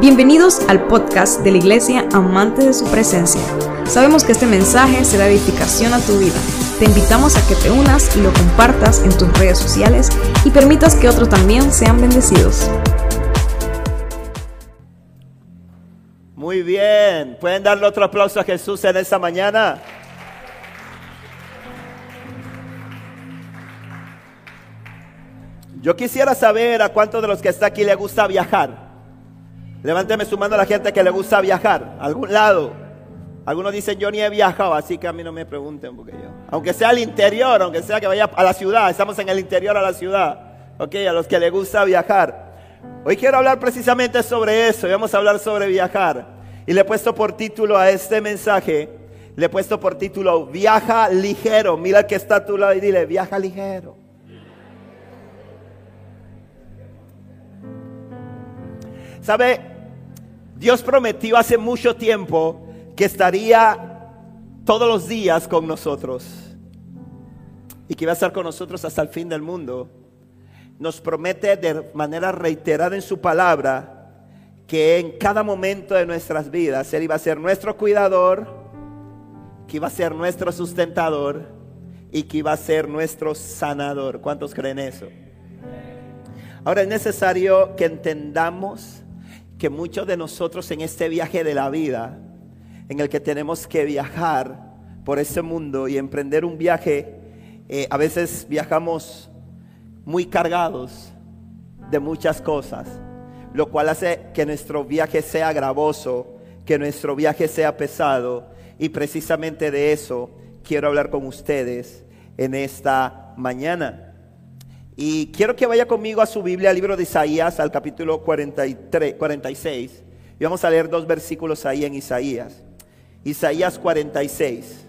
Bienvenidos al podcast de la Iglesia Amante de su Presencia. Sabemos que este mensaje será edificación a tu vida. Te invitamos a que te unas y lo compartas en tus redes sociales y permitas que otros también sean bendecidos. Muy bien, ¿pueden darle otro aplauso a Jesús en esta mañana? Yo quisiera saber a cuántos de los que está aquí le gusta viajar. Levánteme su mano a la gente que le gusta viajar, a algún lado. Algunos dicen yo ni he viajado, así que a mí no me pregunten porque yo. Aunque sea al interior, aunque sea que vaya a la ciudad, estamos en el interior a la ciudad. Ok, a los que le gusta viajar. Hoy quiero hablar precisamente sobre eso vamos a hablar sobre viajar. Y le he puesto por título a este mensaje, le he puesto por título Viaja ligero. Mira que está a tu lado y dile, viaja ligero. ¿Sabe? Dios prometió hace mucho tiempo que estaría todos los días con nosotros y que iba a estar con nosotros hasta el fin del mundo. Nos promete de manera reiterada en su palabra que en cada momento de nuestras vidas Él iba a ser nuestro cuidador, que iba a ser nuestro sustentador y que iba a ser nuestro sanador. ¿Cuántos creen eso? Ahora es necesario que entendamos que muchos de nosotros en este viaje de la vida, en el que tenemos que viajar por este mundo y emprender un viaje, eh, a veces viajamos muy cargados de muchas cosas, lo cual hace que nuestro viaje sea gravoso, que nuestro viaje sea pesado, y precisamente de eso quiero hablar con ustedes en esta mañana. Y quiero que vaya conmigo a su Biblia, al libro de Isaías, al capítulo 43, 46. Y vamos a leer dos versículos ahí en Isaías. Isaías 46.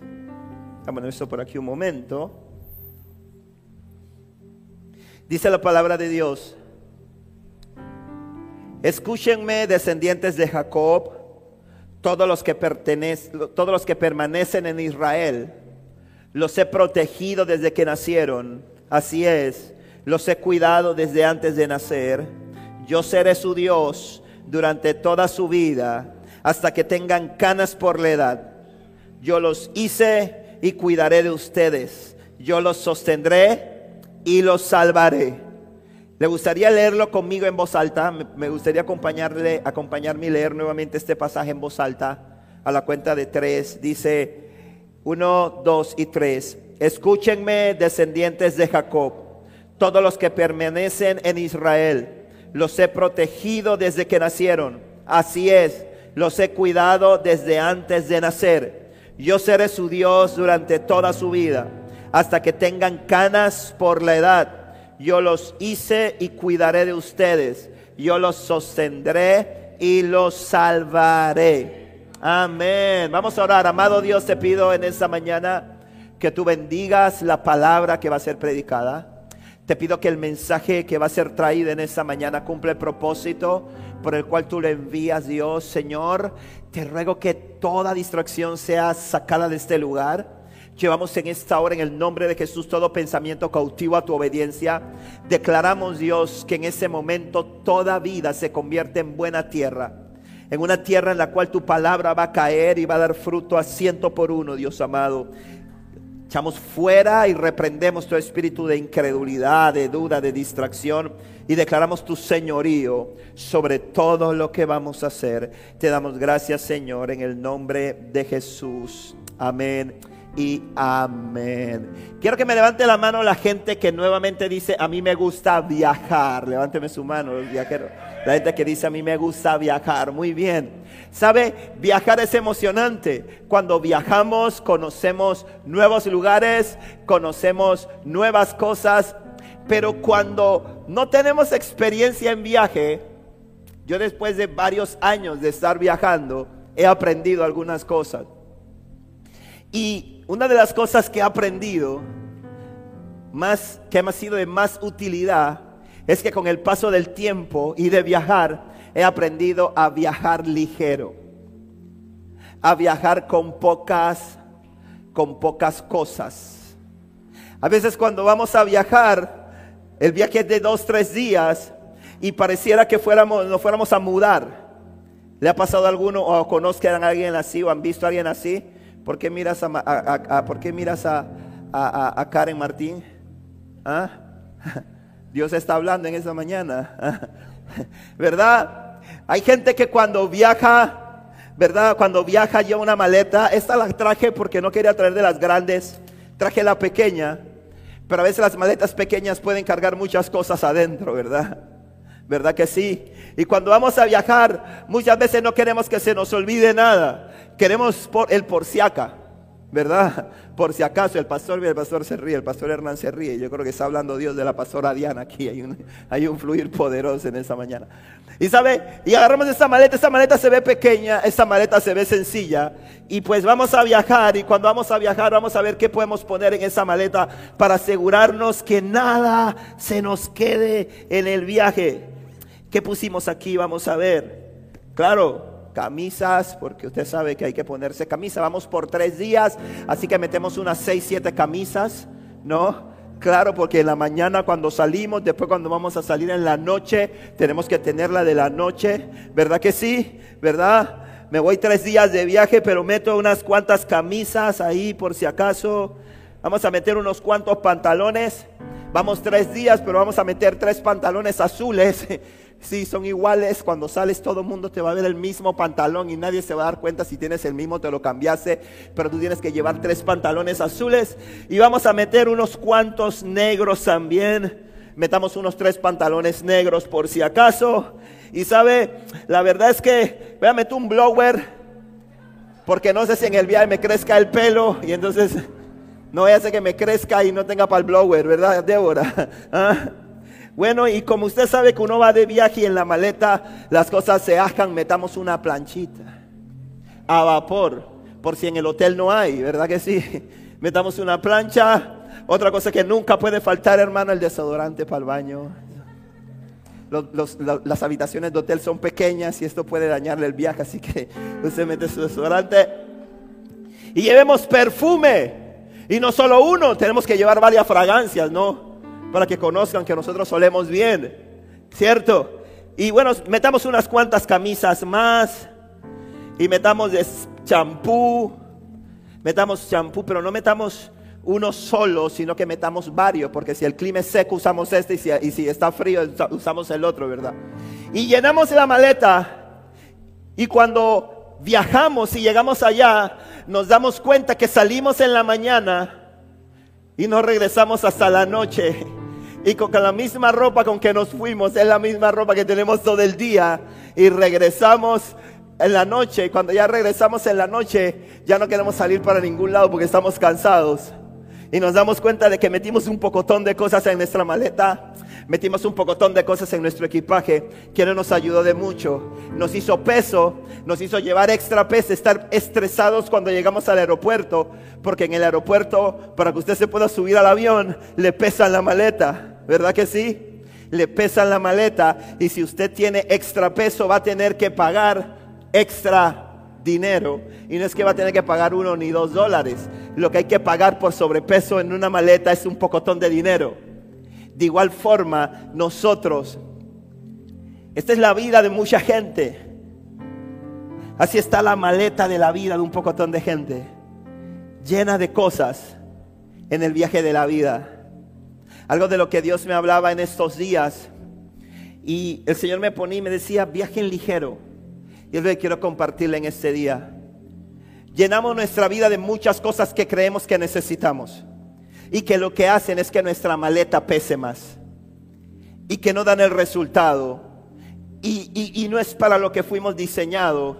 Vamos a esto por aquí un momento. Dice la palabra de Dios. Escúchenme, descendientes de Jacob, todos los que pertenecen, todos los que permanecen en Israel. Los he protegido desde que nacieron. Así es los he cuidado desde antes de nacer. Yo seré su Dios durante toda su vida, hasta que tengan canas por la edad. Yo los hice y cuidaré de ustedes. Yo los sostendré y los salvaré. ¿Le gustaría leerlo conmigo en voz alta? Me gustaría acompañarle, acompañarme y leer nuevamente este pasaje en voz alta. A la cuenta de tres. Dice uno, dos y tres. Escúchenme, descendientes de Jacob todos los que permanecen en Israel. Los he protegido desde que nacieron. Así es, los he cuidado desde antes de nacer. Yo seré su Dios durante toda su vida, hasta que tengan canas por la edad. Yo los hice y cuidaré de ustedes. Yo los sostendré y los salvaré. Amén. Vamos a orar. Amado Dios, te pido en esta mañana que tú bendigas la palabra que va a ser predicada. Te pido que el mensaje que va a ser traído en esta mañana cumpla el propósito por el cual tú le envías, Dios. Señor, te ruego que toda distracción sea sacada de este lugar. Llevamos en esta hora en el nombre de Jesús todo pensamiento cautivo a tu obediencia. Declaramos, Dios, que en ese momento toda vida se convierte en buena tierra. En una tierra en la cual tu palabra va a caer y va a dar fruto a ciento por uno, Dios amado. Echamos fuera y reprendemos tu espíritu de incredulidad, de duda, de distracción y declaramos tu señorío sobre todo lo que vamos a hacer. Te damos gracias, Señor, en el nombre de Jesús. Amén y amén. Quiero que me levante la mano la gente que nuevamente dice, a mí me gusta viajar. Levánteme su mano, los viajeros. La gente que dice, a mí me gusta viajar. Muy bien. ¿Sabe? Viajar es emocionante. Cuando viajamos conocemos nuevos lugares, conocemos nuevas cosas. Pero cuando no tenemos experiencia en viaje, yo después de varios años de estar viajando, he aprendido algunas cosas. Y una de las cosas que he aprendido, más, que me ha sido de más utilidad, es que con el paso del tiempo y de viajar, he aprendido a viajar ligero, a viajar con pocas, con pocas cosas. A veces cuando vamos a viajar, el viaje es de dos, tres días y pareciera que fuéramos, nos fuéramos a mudar. ¿Le ha pasado a alguno o conozcan a alguien así o han visto a alguien así? ¿Por qué miras a, ¿por qué miras a Karen Martín? ¿Ah? Dios está hablando en esa mañana. ¿Verdad? Hay gente que cuando viaja, ¿verdad? Cuando viaja lleva una maleta. Esta la traje porque no quería traer de las grandes. Traje la pequeña. Pero a veces las maletas pequeñas pueden cargar muchas cosas adentro, ¿verdad? ¿Verdad que sí? Y cuando vamos a viajar, muchas veces no queremos que se nos olvide nada. Queremos por el por si acá. ¿Verdad? Por si acaso el pastor, el pastor se ríe, el pastor Hernán se ríe. Yo creo que está hablando Dios de la pastora Diana aquí. Hay un, hay un fluir poderoso en esa mañana. Y sabe, y agarramos esta maleta, esta maleta se ve pequeña, esta maleta se ve sencilla. Y pues vamos a viajar y cuando vamos a viajar vamos a ver qué podemos poner en esa maleta para asegurarnos que nada se nos quede en el viaje. ¿Qué pusimos aquí? Vamos a ver. Claro, camisas, porque usted sabe que hay que ponerse camisa. Vamos por tres días, así que metemos unas seis, siete camisas, ¿no? Claro, porque en la mañana cuando salimos, después cuando vamos a salir en la noche, tenemos que tenerla de la noche, ¿verdad que sí? ¿Verdad? Me voy tres días de viaje, pero meto unas cuantas camisas ahí por si acaso. Vamos a meter unos cuantos pantalones. Vamos tres días, pero vamos a meter tres pantalones azules Sí, son iguales. Cuando sales todo el mundo te va a ver el mismo pantalón y nadie se va a dar cuenta si tienes el mismo, te lo cambiaste. Pero tú tienes que llevar tres pantalones azules y vamos a meter unos cuantos negros también. Metamos unos tres pantalones negros por si acaso. Y sabe, la verdad es que voy a meter un blower porque no sé si en el viaje me crezca el pelo y entonces no voy a hacer que me crezca y no tenga para el blower, ¿verdad, Débora? ¿Ah? Bueno, y como usted sabe que uno va de viaje y en la maleta las cosas se ajan, metamos una planchita a vapor, por si en el hotel no hay, ¿verdad que sí? Metamos una plancha. Otra cosa que nunca puede faltar, hermano, el desodorante para el baño. las habitaciones de hotel son pequeñas y esto puede dañarle el viaje, así que usted mete su desodorante. Y llevemos perfume. Y no solo uno, tenemos que llevar varias fragancias, ¿no? Para que conozcan que nosotros solemos bien, ¿cierto? Y bueno, metamos unas cuantas camisas más y metamos champú, metamos champú, pero no metamos uno solo, sino que metamos varios, porque si el clima es seco usamos este y si, está frío usamos el otro, ¿verdad? Y llenamos la maleta y cuando viajamos y llegamos allá, nos damos cuenta que salimos en la mañana y no regresamos hasta la noche. Y con la misma ropa con que nos fuimos es la misma ropa que tenemos todo el día. Y regresamos en la noche. Y cuando ya regresamos en la noche, ya no queremos salir para ningún lado porque estamos cansados. Y nos damos cuenta de que metimos un pocotón de cosas en nuestra maleta. Metimos un pocotón de cosas en nuestro equipaje que no nos ayudó de mucho. Nos hizo peso, nos hizo llevar extra peso, estar estresados cuando llegamos al aeropuerto. Porque en el aeropuerto, para que usted se pueda subir al avión, le pesa la maleta. ¿Verdad que sí? Le pesa la maleta y si usted tiene extra peso va a tener que pagar extra dinero. Y no es que va a tener que pagar uno ni dos dólares. Lo que hay que pagar por sobrepeso en una maleta es un pocotón de dinero. De igual forma, nosotros, esta es la vida de mucha gente. Así está la maleta de la vida de un pocotón de gente. Llena de cosas en el viaje de la vida. Algo de lo que Dios me hablaba en estos días. Y el Señor me ponía y me decía, viajen ligero y es lo que quiero compartirle en este día. Llenamos nuestra vida de muchas cosas que creemos que necesitamos. Y que lo que hacen es que nuestra maleta pese más. Y que no dan el resultado. Y, no es para lo que fuimos diseñados.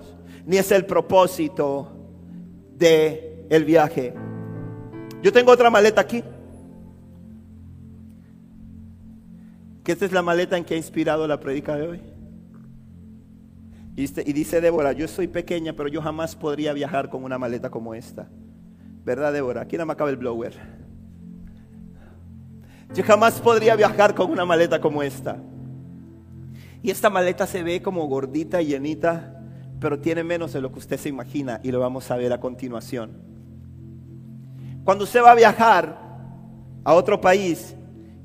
Ni es el propósito de el viaje. Yo tengo otra maleta aquí. Que esta es la maleta en que ha inspirado la predica de hoy. Y dice Débora, yo soy pequeña, pero yo jamás podría viajar con una maleta como esta. ¿Verdad, Débora? Aquí no me acaba el blower. Yo jamás podría viajar con una maleta como esta. Y esta maleta se ve como gordita y llenita, pero tiene menos de lo que usted se imagina y lo vamos a ver a continuación. Cuando usted va a viajar a otro país,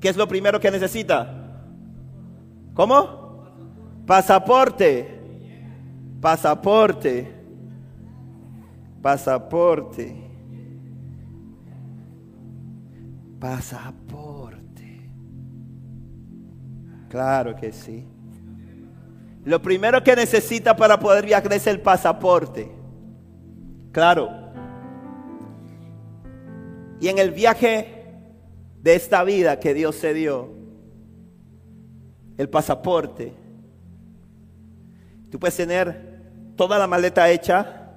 ¿qué es lo primero que necesita? ¿Cómo? Pasaporte. Pasaporte. Pasaporte. Pasaporte. Claro que sí. Lo primero que necesita para poder viajar es el pasaporte. Claro. Y en el viaje de esta vida que Dios se dio, el pasaporte, tú puedes tener toda la maleta hecha,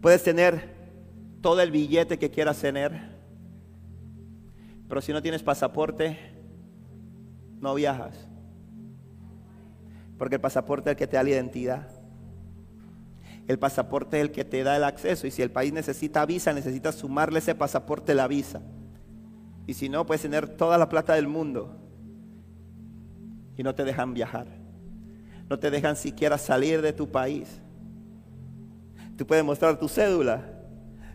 puedes tener todo el billete que quieras tener, pero si no tienes pasaporte, no viajas. Porque el pasaporte es el que te da la identidad. El pasaporte es el que te da el acceso. Y si el país necesita visa, necesitas sumarle ese pasaporte la visa. Y si no, puedes tener toda la plata del mundo. No te dejan viajar. No te dejan siquiera salir de tu país. Tú puedes mostrar tu cédula.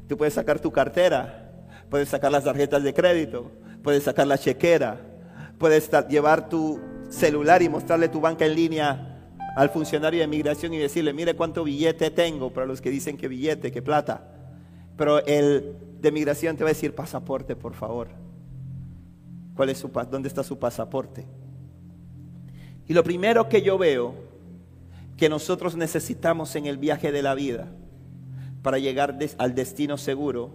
Tú puedes sacar tu cartera. Puedes sacar las tarjetas de crédito puedes sacar la chequera, puedes llevar tu celular y mostrarle tu banca en línea al funcionario de migración y decirle, mire cuánto billete tengo, para los que dicen que billete, que plata. Pero el de migración te va a decir, pasaporte, por favor. ¿Cuál es su, ¿Dónde está su pasaporte? Y lo primero que yo veo que nosotros necesitamos en el viaje de la vida para llegar al destino seguro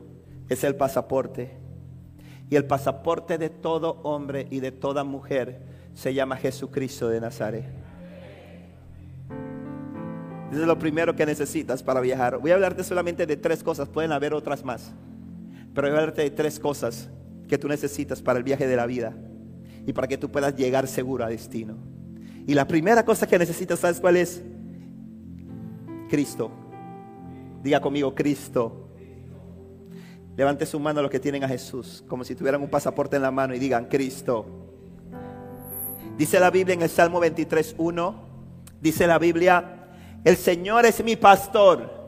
es el pasaporte. Y el pasaporte de todo hombre y de toda mujer se llama Jesucristo de Nazaret. Eso es lo primero que necesitas para viajar. Voy a hablarte solamente de tres cosas, pueden haber otras más. Pero voy a hablarte de tres cosas que tú necesitas para el viaje de la vida y para que tú puedas llegar seguro a destino. Y la primera cosa que necesitas, ¿sabes cuál es? Cristo. Diga conmigo, Cristo. Levante su mano a los que tienen a Jesús, como si tuvieran un pasaporte en la mano y digan, Cristo. Dice la Biblia en el Salmo 23.1, dice la Biblia, el Señor es mi pastor,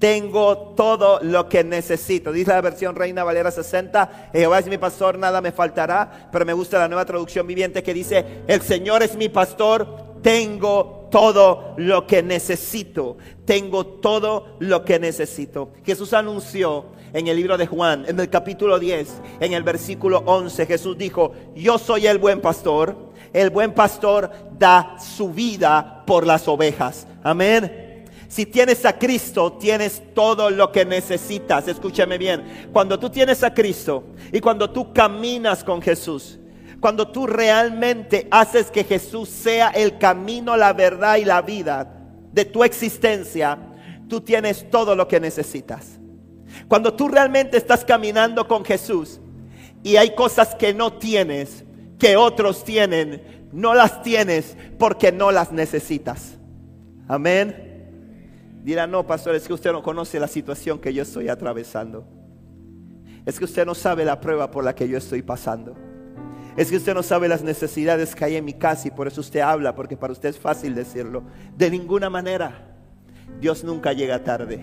tengo todo lo que necesito. Dice la versión Reina Valera 60, Jehová es mi pastor, nada me faltará, pero me gusta la nueva traducción viviente que dice, el Señor es mi pastor, tengo todo lo que necesito. Tengo todo lo que necesito. Jesús anunció en el libro de Juan, en el capítulo 10, en el versículo 11, Jesús dijo, yo soy el buen pastor. El buen pastor da su vida por las ovejas. Amén. Si tienes a Cristo, tienes todo lo que necesitas. Escúchame bien. Cuando tú tienes a Cristo y cuando tú caminas con Jesús, cuando tú realmente haces que Jesús sea el camino, la verdad y la vida de tu existencia, tú tienes todo lo que necesitas. Cuando tú realmente estás caminando con Jesús y hay cosas que no tienes, que otros tienen, no las tienes porque no las necesitas. Amén. Dirá, no, pastor, es que usted no conoce la situación que yo estoy atravesando. Es que usted no sabe la prueba por la que yo estoy pasando. Es que usted no sabe las necesidades que hay en mi casa y por eso usted habla, porque para usted es fácil decirlo. De ninguna manera. Dios nunca llega tarde.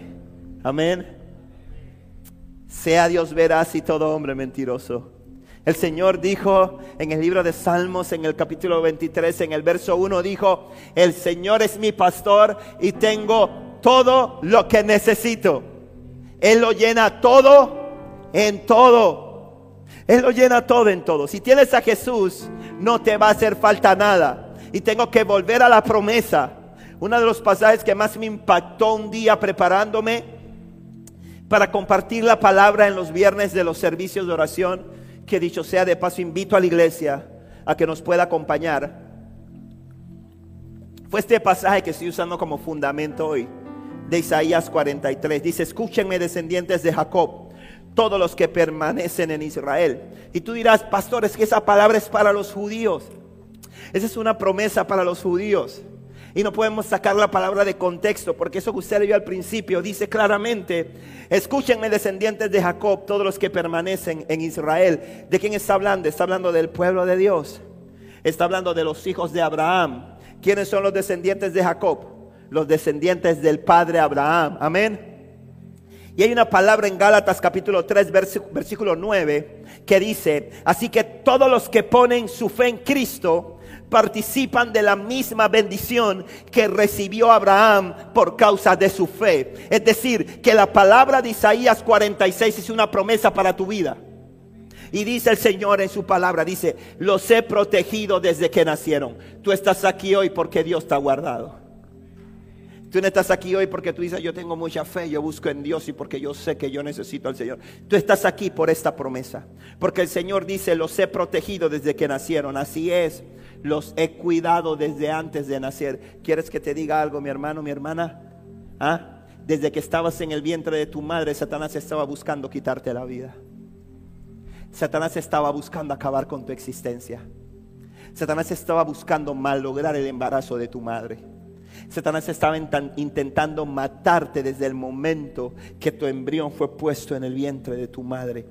Amén. Sea Dios veraz y todo hombre mentiroso. El Señor dijo en el libro de Salmos, en el capítulo 23, en el verso 1, dijo, el Señor es mi pastor y tengo todo lo que necesito. Él lo llena todo en todo. Él lo llena todo en todo. Si tienes a Jesús, no te va a hacer falta nada. Y tengo que volver a la promesa. Uno de los pasajes que más me impactó un día preparándome para compartir la palabra en los viernes de los servicios de oración, que dicho sea de paso, invito a la iglesia a que nos pueda acompañar. Fue este pasaje que estoy usando como fundamento hoy, de Isaías 43. Dice, escúchenme descendientes de Jacob todos los que permanecen en Israel. Y tú dirás, pastor, es que esa palabra es para los judíos. Esa es una promesa para los judíos. Y no podemos sacar la palabra de contexto, porque eso que usted leyó al principio dice claramente, escúchenme descendientes de Jacob, todos los que permanecen en Israel. ¿De quién está hablando? Está hablando del pueblo de Dios. Está hablando de los hijos de Abraham. ¿Quiénes son los descendientes de Jacob? Los descendientes del padre Abraham. Amén. Y hay una palabra en Gálatas capítulo 3, versículo 9, que dice, así que todos los que ponen su fe en Cristo participan de la misma bendición que recibió Abraham por causa de su fe. Es decir, que la palabra de Isaías 46 es una promesa para tu vida. Y dice el Señor en su palabra, dice, los he protegido desde que nacieron. Tú estás aquí hoy porque Dios te ha guardado. Tú no estás aquí hoy porque tú dices, yo tengo mucha fe, yo busco en Dios y porque yo sé que yo necesito al Señor. Tú estás aquí por esta promesa. Porque el Señor dice, los he protegido desde que nacieron. Así es, los he cuidado desde antes de nacer. ¿Quieres que te diga algo, mi hermano, mi hermana? ¿Ah? Desde que estabas en el vientre de tu madre, Satanás estaba buscando quitarte la vida. Satanás estaba buscando acabar con tu existencia. Satanás estaba buscando malograr el embarazo de tu madre. Satanás estaba intentando matarte desde el momento que tu embrión fue puesto en el vientre de tu madre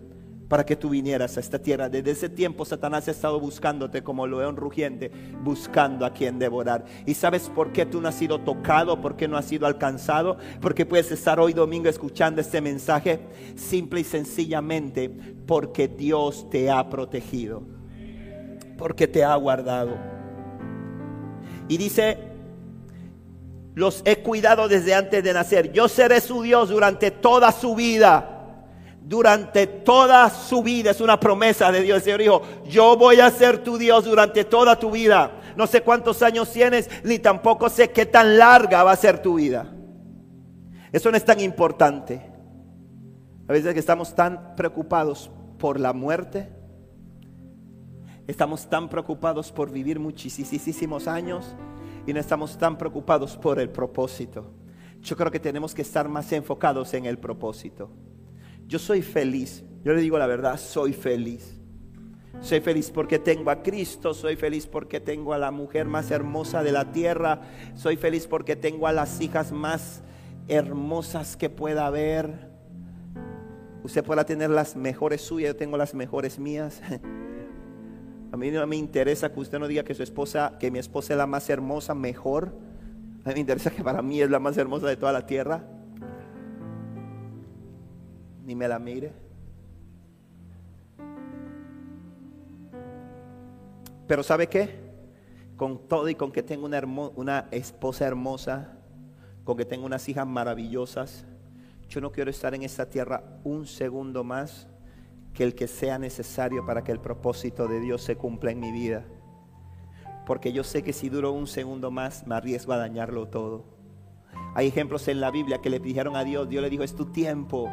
para que tú vinieras a esta tierra. Desde ese tiempo Satanás ha estado buscándote como león rugiente, buscando a quien devorar. ¿Y sabes por qué tú no has sido tocado? ¿Por qué no has sido alcanzado? Porque puedes estar hoy domingo escuchando este mensaje. Simple y sencillamente porque Dios te ha protegido. Porque te ha guardado. Y dice los he cuidado desde antes de nacer. Yo seré su Dios durante toda su vida. Durante toda su vida es una promesa de Dios. El Señor dijo, yo voy a ser tu Dios durante toda tu vida. No sé cuántos años tienes, ni tampoco sé qué tan larga va a ser tu vida. Eso no es tan importante. A veces que estamos tan preocupados por la muerte, estamos tan preocupados por vivir muchísimos años y no estamos tan preocupados por el propósito. Yo creo que tenemos que estar más enfocados en el propósito. Yo soy feliz, yo le digo la verdad, soy feliz. Soy feliz porque tengo a Cristo, soy feliz porque tengo a la mujer más hermosa de la tierra, soy feliz porque tengo a las hijas más hermosas que pueda haber. Usted pueda tener las mejores suyas, yo tengo las mejores mías. A mí no me interesa que usted no diga que su esposa, que mi esposa es la más hermosa, mejor. A mí me interesa que para mí es la más hermosa de toda la tierra. Ni me la mire. Pero ¿sabe qué? Con todo y con que tengo una, una esposa hermosa, con que tengo unas hijas maravillosas, yo no quiero estar en esta tierra un segundo más que el que sea necesario para que el propósito de Dios se cumpla en mi vida. Porque yo sé que si duro un segundo más, me arriesgo a dañarlo todo. Hay ejemplos en la Biblia que le dijeron a Dios, Dios le dijo, es tu tiempo.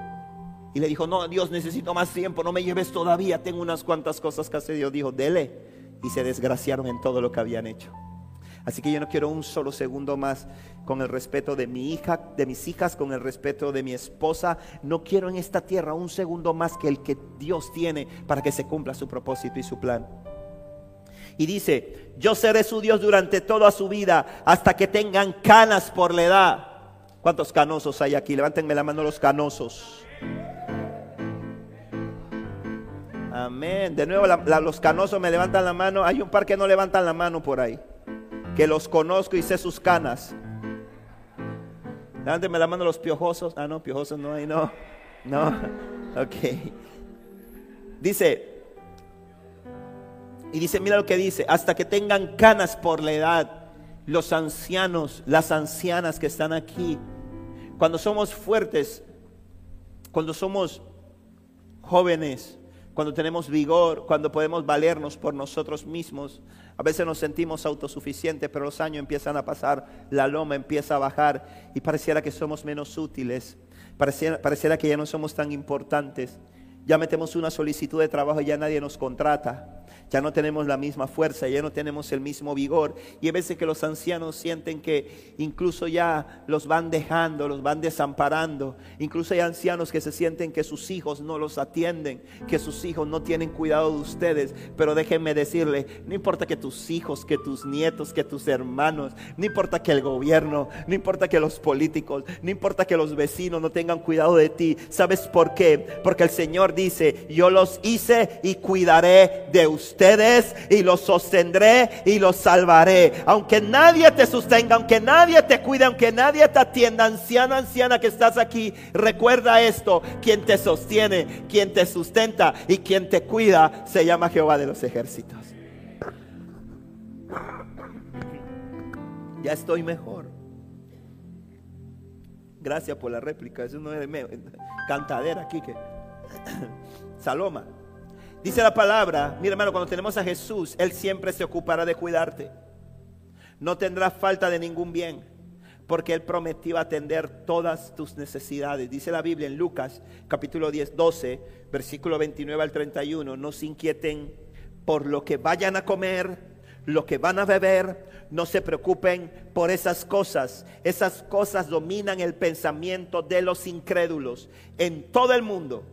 Y le dijo, no, Dios, necesito más tiempo, no me lleves todavía, tengo unas cuantas cosas que hacer. Dios dijo, dele. Y se desgraciaron en todo lo que habían hecho. Así que yo no quiero un solo segundo más con el respeto de mi hija, de mis hijas, con el respeto de mi esposa. No quiero en esta tierra un segundo más que el que Dios tiene para que se cumpla su propósito y su plan. Y dice, yo seré su Dios durante toda su vida hasta que tengan canas por la edad. ¿Cuántos canosos hay aquí? Levántenme la mano los canosos. Amén. De nuevo los canosos me levantan la mano. Hay un par que no levantan la mano por ahí que los conozco y sé sus canas. Levánteme la mano los piojosos. Ah, no, piojosos no hay, no. No. Ok. Dice, y dice, mira lo que dice, hasta que tengan canas por la edad, los ancianos, las ancianas que están aquí, cuando somos fuertes, cuando somos jóvenes, cuando tenemos vigor, cuando podemos valernos por nosotros mismos, a veces nos sentimos autosuficientes, pero los años empiezan a pasar, la loma empieza a bajar y pareciera que somos menos útiles, pareciera, pareciera que ya no somos tan importantes. Ya metemos una solicitud de trabajo y ya nadie nos contrata ya no tenemos la misma fuerza, ya no tenemos el mismo vigor. Y hay veces que los ancianos sienten que incluso ya los van dejando, los van desamparando. Incluso hay ancianos que se sienten que sus hijos no los atienden, que sus hijos no tienen cuidado de ustedes. Pero déjenme decirle, no importa que tus hijos, que tus nietos, que tus hermanos, no importa que el gobierno, no importa que los políticos, no importa que los vecinos no tengan cuidado de ti. ¿Sabes por qué? Porque el Señor dice, yo los hice y cuidaré de ustedes y los sostendré y los salvaré. Aunque nadie te sostenga, aunque nadie te cuide, aunque nadie te atienda, anciana, anciana que estás aquí, recuerda esto, quien te sostiene, quien te sustenta y quien te cuida se llama Jehová de los ejércitos. Ya estoy mejor. Gracias por la réplica. Es una cantadera aquí que. Saloma. Dice la palabra, mira hermano, cuando tenemos a Jesús, Él siempre se ocupará de cuidarte. No tendrás falta de ningún bien, porque Él prometió atender todas tus necesidades. Dice la Biblia en Lucas capítulo 10, 12, versículo 29 al 31, no se inquieten por lo que vayan a comer, lo que van a beber, no se preocupen por esas cosas. Esas cosas dominan el pensamiento de los incrédulos en todo el mundo.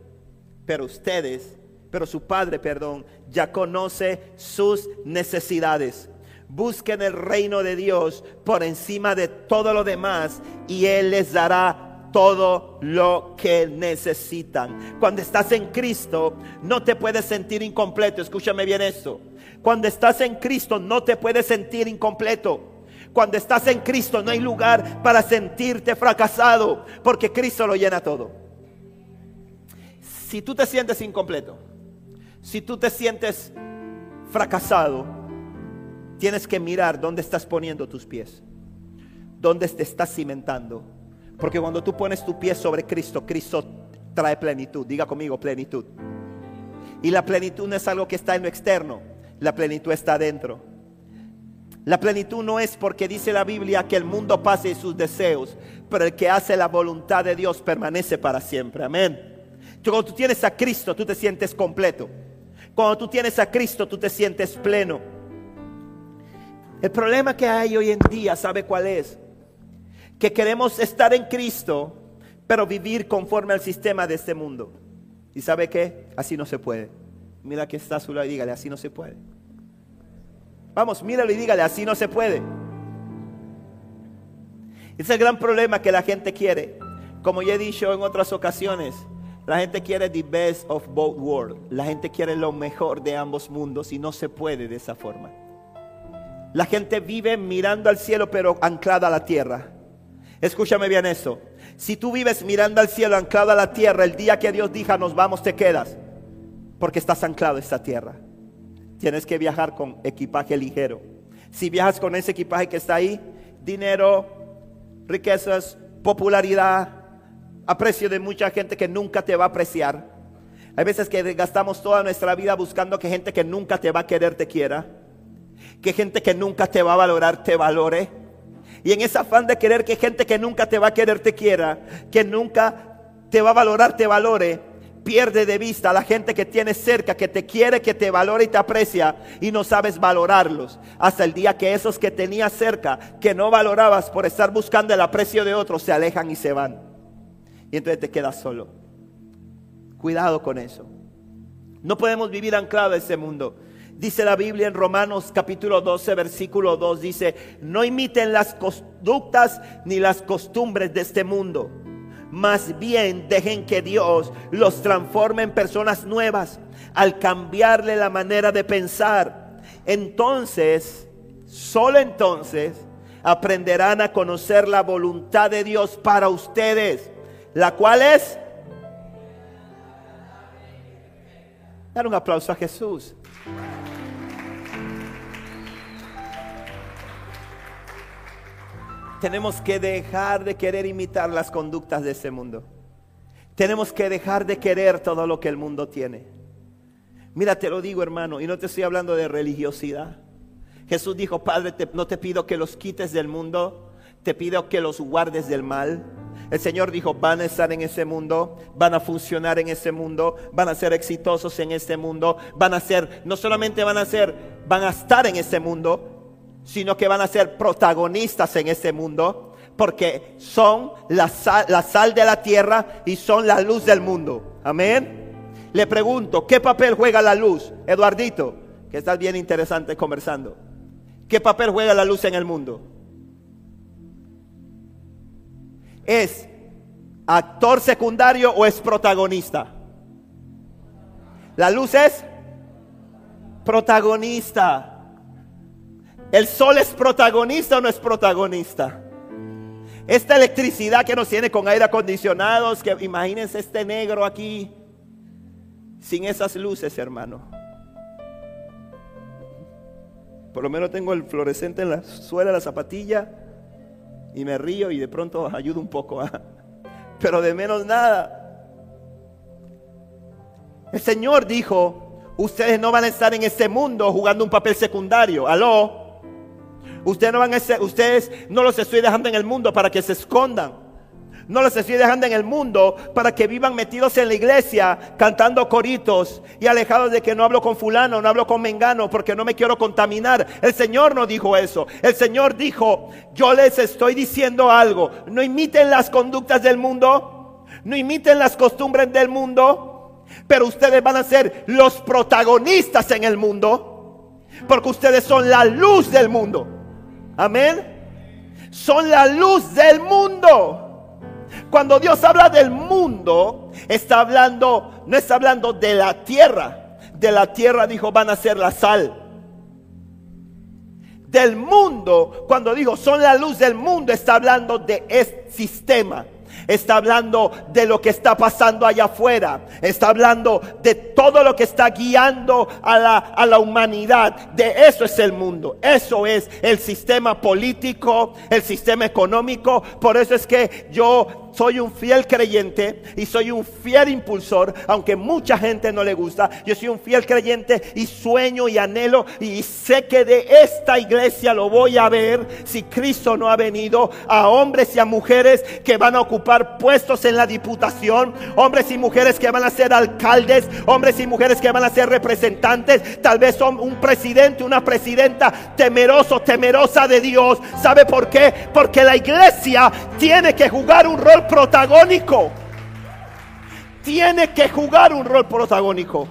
Pero ustedes pero su padre, perdón, ya conoce sus necesidades. Busquen el reino de Dios por encima de todo lo demás y Él les dará todo lo que necesitan. Cuando estás en Cristo, no te puedes sentir incompleto. Escúchame bien esto. Cuando estás en Cristo, no te puedes sentir incompleto. Cuando estás en Cristo, no hay lugar para sentirte fracasado, porque Cristo lo llena todo. Si tú te sientes incompleto, si tú te sientes fracasado, tienes que mirar dónde estás poniendo tus pies, dónde te estás cimentando. Porque cuando tú pones tu pie sobre Cristo, Cristo trae plenitud. Diga conmigo plenitud. Y la plenitud no es algo que está en lo externo, la plenitud está adentro. La plenitud no es porque dice la Biblia que el mundo pase sus deseos, pero el que hace la voluntad de Dios permanece para siempre. Amén. Cuando tú tienes a Cristo, tú te sientes completo. Cuando tú tienes a Cristo, tú te sientes pleno. El problema que hay hoy en día, ¿sabe cuál es? Que queremos estar en Cristo, pero vivir conforme al sistema de este mundo. ¿Y sabe qué? Así no se puede. Mira que está a su lado y dígale, así no se puede. Vamos, míralo y dígale, así no se puede. Es el gran problema que la gente quiere. Como ya he dicho en otras ocasiones, la gente quiere the best of both worlds. La gente quiere lo mejor de ambos mundos y no se puede de esa forma. La gente vive mirando al cielo pero anclada a la tierra. Escúchame bien eso. Si tú vives mirando al cielo anclado a la tierra, el día que Dios diga nos vamos te quedas. Porque estás anclado a esta tierra. Tienes que viajar con equipaje ligero. Si viajas con ese equipaje que está ahí, dinero, riquezas, popularidad, aprecio de mucha gente que nunca te va a apreciar. Hay veces que gastamos toda nuestra vida buscando que gente que nunca te va a querer te quiera. Que gente que nunca te va a valorar te valore. Y en ese afán de querer que gente que nunca te va a querer te quiera, que nunca te va a valorar te valore, pierde de vista a la gente que tienes cerca, que te quiere, que te valora y te aprecia y no sabes valorarlos. Hasta el día que esos que tenías cerca, que no valorabas por estar buscando el aprecio de otros, se alejan y se van y entonces te quedas solo. Cuidado con eso. No podemos vivir anclados a ese mundo. Dice la Biblia en Romanos capítulo 12, versículo 2, dice, no imiten las conductas ni las costumbres de este mundo. Más bien dejen que Dios los transforme en personas nuevas al cambiarle la manera de pensar. Entonces, solo entonces, aprenderán a conocer la voluntad de Dios para ustedes la cual es... Dar un aplauso a Jesús. Tenemos que dejar de querer imitar las conductas de ese mundo. Tenemos que dejar de querer todo lo que el mundo tiene. Mira, te lo digo hermano, y no te estoy hablando de religiosidad. Jesús dijo, Padre, no te pido que los quites del mundo, te pido que los guardes del mal. El Señor dijo, van a estar en ese mundo, van a funcionar en ese mundo, van a ser exitosos en este mundo, van a ser, no solamente van a ser, van a estar en ese mundo, sino que van a ser protagonistas en ese mundo, porque son la sal, la sal de la tierra y son la luz del mundo. Amén. Le pregunto, ¿qué papel juega la luz? Eduardito, que estás bien interesante conversando. ¿Qué papel juega la luz en el mundo? ¿Es actor secundario o es protagonista? La luz es Protagonista. ¿El sol es protagonista o no es protagonista? Esta electricidad que nos tiene con aire acondicionados, que imagínense este negro aquí, sin esas luces, hermano. Por lo menos tengo el fluorescente en la suela de la zapatilla y me río y de pronto ayudo un poco. ¿ah? Pero de menos nada. El Señor dijo, ustedes no van a estar en este mundo jugando un papel secundario. Aló. Ustedes no van a ser, ustedes no los estoy dejando en el mundo para que se escondan. No los estoy dejando en el mundo para que vivan metidos en la iglesia cantando coritos y alejados de que no hablo con fulano, no hablo con mengano porque no me quiero contaminar. El Señor no dijo eso. El Señor dijo, yo les estoy diciendo algo. No imiten las conductas del mundo. No imiten las costumbres del mundo. Pero ustedes van a ser los protagonistas en el mundo. Porque ustedes son la luz del mundo. Amén. Son la luz del mundo. Cuando Dios habla del mundo, está hablando, no está hablando de la tierra. De la tierra dijo van a ser la sal. Del mundo, cuando dijo son la luz del mundo, está hablando de este sistema está hablando de lo que está pasando allá afuera, está hablando de todo lo que está guiando a la, a la humanidad. De eso es el mundo, eso es el sistema político, el sistema económico. Por eso es que yo soy un fiel creyente y soy un fiel impulsor, aunque mucha gente no le gusta. Yo soy un fiel creyente y sueño y anhelo y sé que de esta iglesia lo voy a ver si Cristo no ha venido a hombres y a mujeres que van a ocupar puestos en la diputación, hombres y mujeres que van a ser alcaldes, hombres y mujeres que van a ser representantes, tal vez son un presidente, una presidenta temeroso, temerosa de Dios. ¿Sabe por qué? Porque la iglesia tiene que jugar un rol protagónico. Tiene que jugar un rol protagónico.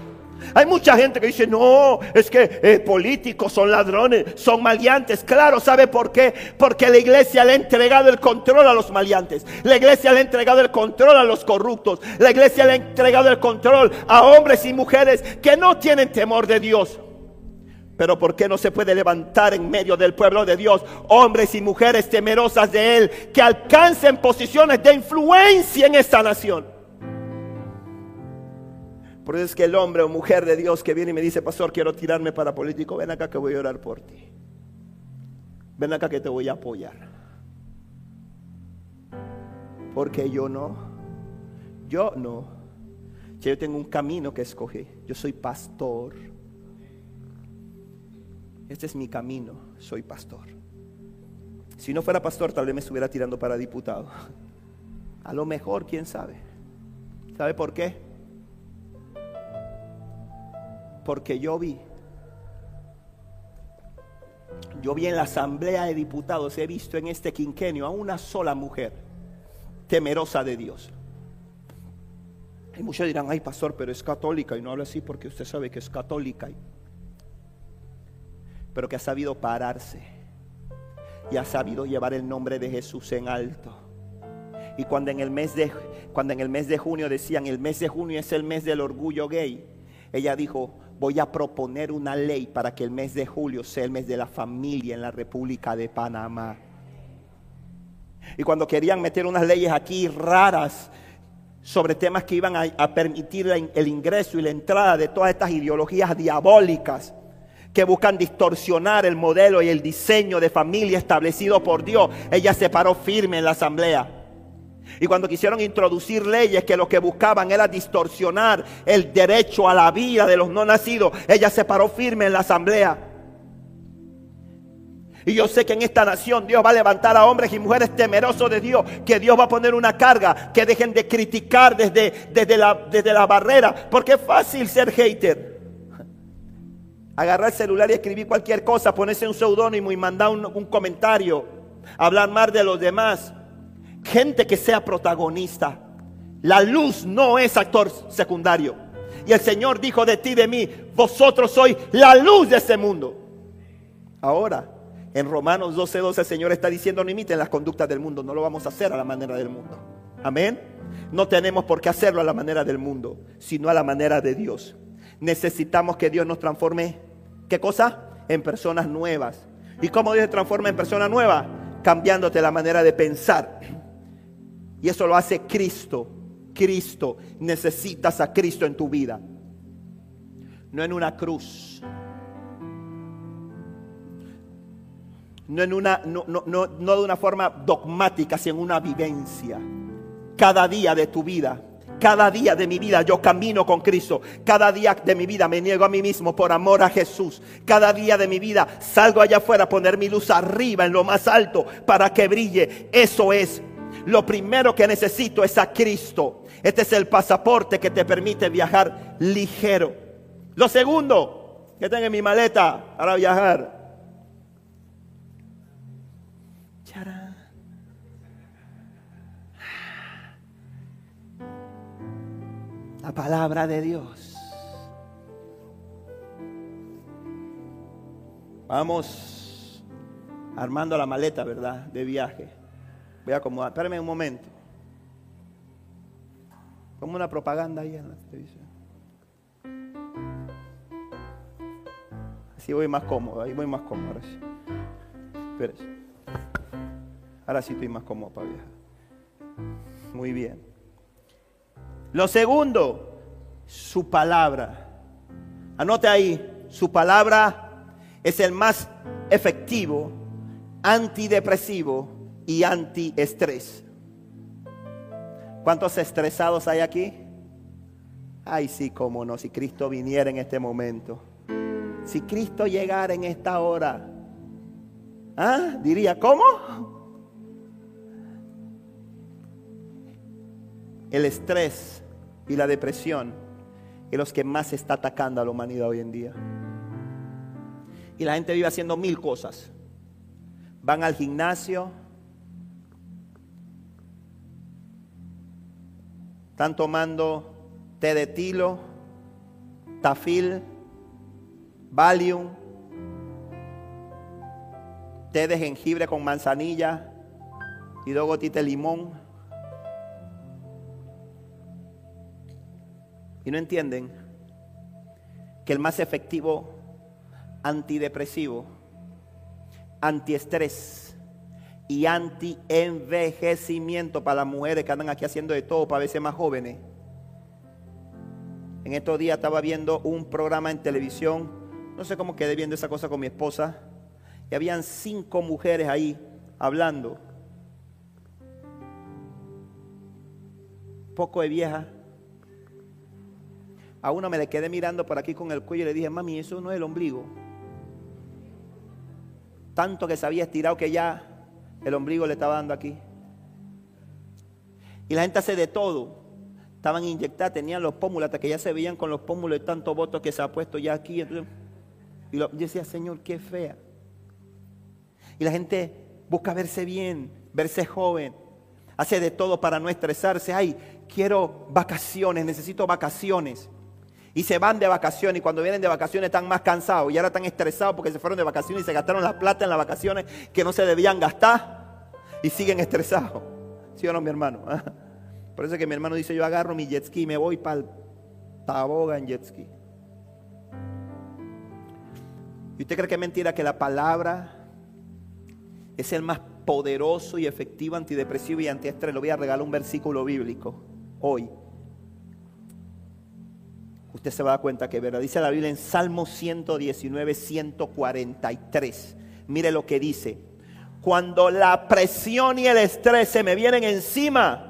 Hay mucha gente que dice, no, es que eh, políticos son ladrones, son maleantes. Claro, ¿sabe por qué? Porque la iglesia le ha entregado el control a los maleantes. La iglesia le ha entregado el control a los corruptos. La iglesia le ha entregado el control a hombres y mujeres que no tienen temor de Dios. Pero ¿por qué no se puede levantar en medio del pueblo de Dios hombres y mujeres temerosas de Él que alcancen posiciones de influencia en esta nación? Por eso es que el hombre o mujer de Dios que viene y me dice, pastor, quiero tirarme para político, ven acá que voy a orar por ti. Ven acá que te voy a apoyar. Porque yo no, yo no. Yo tengo un camino que escogí. Yo soy pastor este es mi camino, soy pastor. Si no fuera pastor, tal vez me estuviera tirando para diputado. A lo mejor, quién sabe. ¿Sabe por qué? Porque yo vi, yo vi en la asamblea de diputados, he visto en este quinquenio a una sola mujer temerosa de Dios. Y muchos dirán, ay pastor, pero es católica y no habla así porque usted sabe que es católica pero que ha sabido pararse y ha sabido llevar el nombre de Jesús en alto. Y cuando en el mes de cuando en el mes de junio decían, el mes de junio es el mes del orgullo gay, ella dijo, voy a proponer una ley para que el mes de julio sea el mes de la familia en la República de Panamá. Y cuando querían meter unas leyes aquí raras sobre temas que iban a, a permitir el ingreso y la entrada de todas estas ideologías diabólicas, que buscan distorsionar el modelo y el diseño de familia establecido por Dios. Ella se paró firme en la asamblea. Y cuando quisieron introducir leyes que lo que buscaban era distorsionar el derecho a la vida de los no nacidos, ella se paró firme en la asamblea. Y yo sé que en esta nación Dios va a levantar a hombres y mujeres temerosos de Dios, que Dios va a poner una carga, que dejen de criticar desde, desde, la, desde la barrera, porque es fácil ser hater agarrar el celular y escribir cualquier cosa, ponerse un seudónimo y mandar un, comentario, hablar más de los demás. Gente que sea protagonista. La luz no es actor secundario. Y el Señor dijo de ti, de mí, vosotros sois la luz de este mundo. Ahora, en Romanos 12, 12 el Señor está diciendo, no imiten las conductas del mundo, no lo vamos a hacer a la manera del mundo. Amén. No tenemos por qué hacerlo a la manera del mundo, sino a la manera de Dios. Necesitamos que Dios nos transforme ¿Qué cosa? En personas nuevas. ¿Y cómo Dios se transforma en persona nueva? Cambiándote la manera de pensar. Y eso lo hace Cristo. Cristo. Necesitas a Cristo en tu vida. No en una cruz. No, en una, no, no, no, no de una forma dogmática, sino en una vivencia. Cada día de tu vida cada día de mi vida yo camino con Cristo. Cada día de mi vida me niego a mí mismo por amor a Jesús. Cada día de mi vida salgo allá afuera a poner mi luz arriba en lo más alto para que brille. Eso es. Lo primero que necesito es a Cristo. Este es el pasaporte que te permite viajar ligero. Lo segundo que tengo en mi maleta para viajar la palabra de Dios. Vamos armando la maleta, ¿verdad? De viaje. Voy a acomodar. Espérame un momento. Como una propaganda ahí en la televisión. Así voy más cómodo, ahí voy más cómodo. Ahora. Espérese. Ahora sí estoy más cómodo para viajar. Muy bien. Lo segundo, su palabra. Anote ahí, su palabra es el más efectivo, antidepresivo y antiestrés. ¿Cuántos estresados hay aquí? Ay, sí, cómo no, si Cristo viniera en este momento. Si Cristo llegara en esta hora, ¿ah? Diría, ¿cómo? El estrés y la depresión es los que más está atacando a la humanidad hoy en día. Y la gente vive haciendo mil cosas. Van al gimnasio, están tomando té de tilo, tafil, valium, té de jengibre con manzanilla y dos gotitas de limón. Y no entienden que el más efectivo antidepresivo, antiestrés y anti-envejecimiento para las mujeres que andan aquí haciendo de todo para verse más jóvenes. En estos días estaba viendo un programa en televisión, no sé cómo quedé viendo esa cosa con mi esposa, y habían cinco mujeres ahí hablando. Poco de vieja a uno me le quedé mirando por aquí con el cuello y le dije, mami, eso no es el ombligo. Tanto que se había estirado que ya el ombligo le estaba dando aquí. Y la gente hace de todo. Estaban inyectadas, tenían los pómulos, hasta que ya se veían con los pómulos de tanto voto que se ha puesto ya aquí. y yo decía, Señor, qué fea. Y la gente busca verse bien, verse joven. Hace de todo para no estresarse. Ay, quiero vacaciones, necesito vacaciones. Y se van de vacaciones y cuando vienen de vacaciones están más cansados y ahora están estresados porque se fueron de vacaciones y se gastaron la plata en las vacaciones que no se debían gastar y siguen estresados. ¿Sí o no, mi hermano? Por eso es que mi hermano dice, yo agarro mi jet ski y me voy para el Taboga en jet ski. ¿Y usted cree que es mentira que la palabra es el más poderoso y efectivo antidepresivo y antiestrés? Le voy a regalar un versículo bíblico hoy usted se va a dar cuenta que verdad. Dice la Biblia en Salmo 119, 143. Mire lo que dice. Cuando la presión y el estrés se me vienen encima,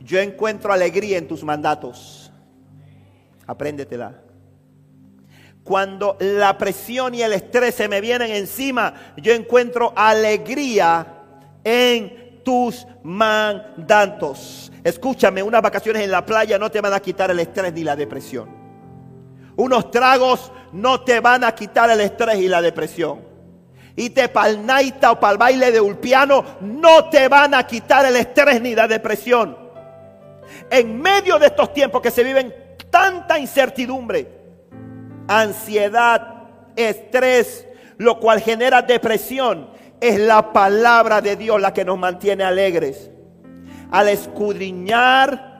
yo encuentro alegría en tus mandatos. Apréndetela. Cuando la presión y el estrés se me vienen encima, yo encuentro alegría en tus mandatos. Escúchame, unas vacaciones en la playa no te van a quitar el estrés ni la depresión. Unos tragos no te van a quitar el estrés y la depresión. Y te pa'l naita o pa'l baile de ulpiano no te van a quitar el estrés ni la depresión. En medio de estos tiempos que se viven tanta incertidumbre, ansiedad, estrés, lo cual genera depresión, es la palabra de Dios la que nos mantiene alegres al escudriñar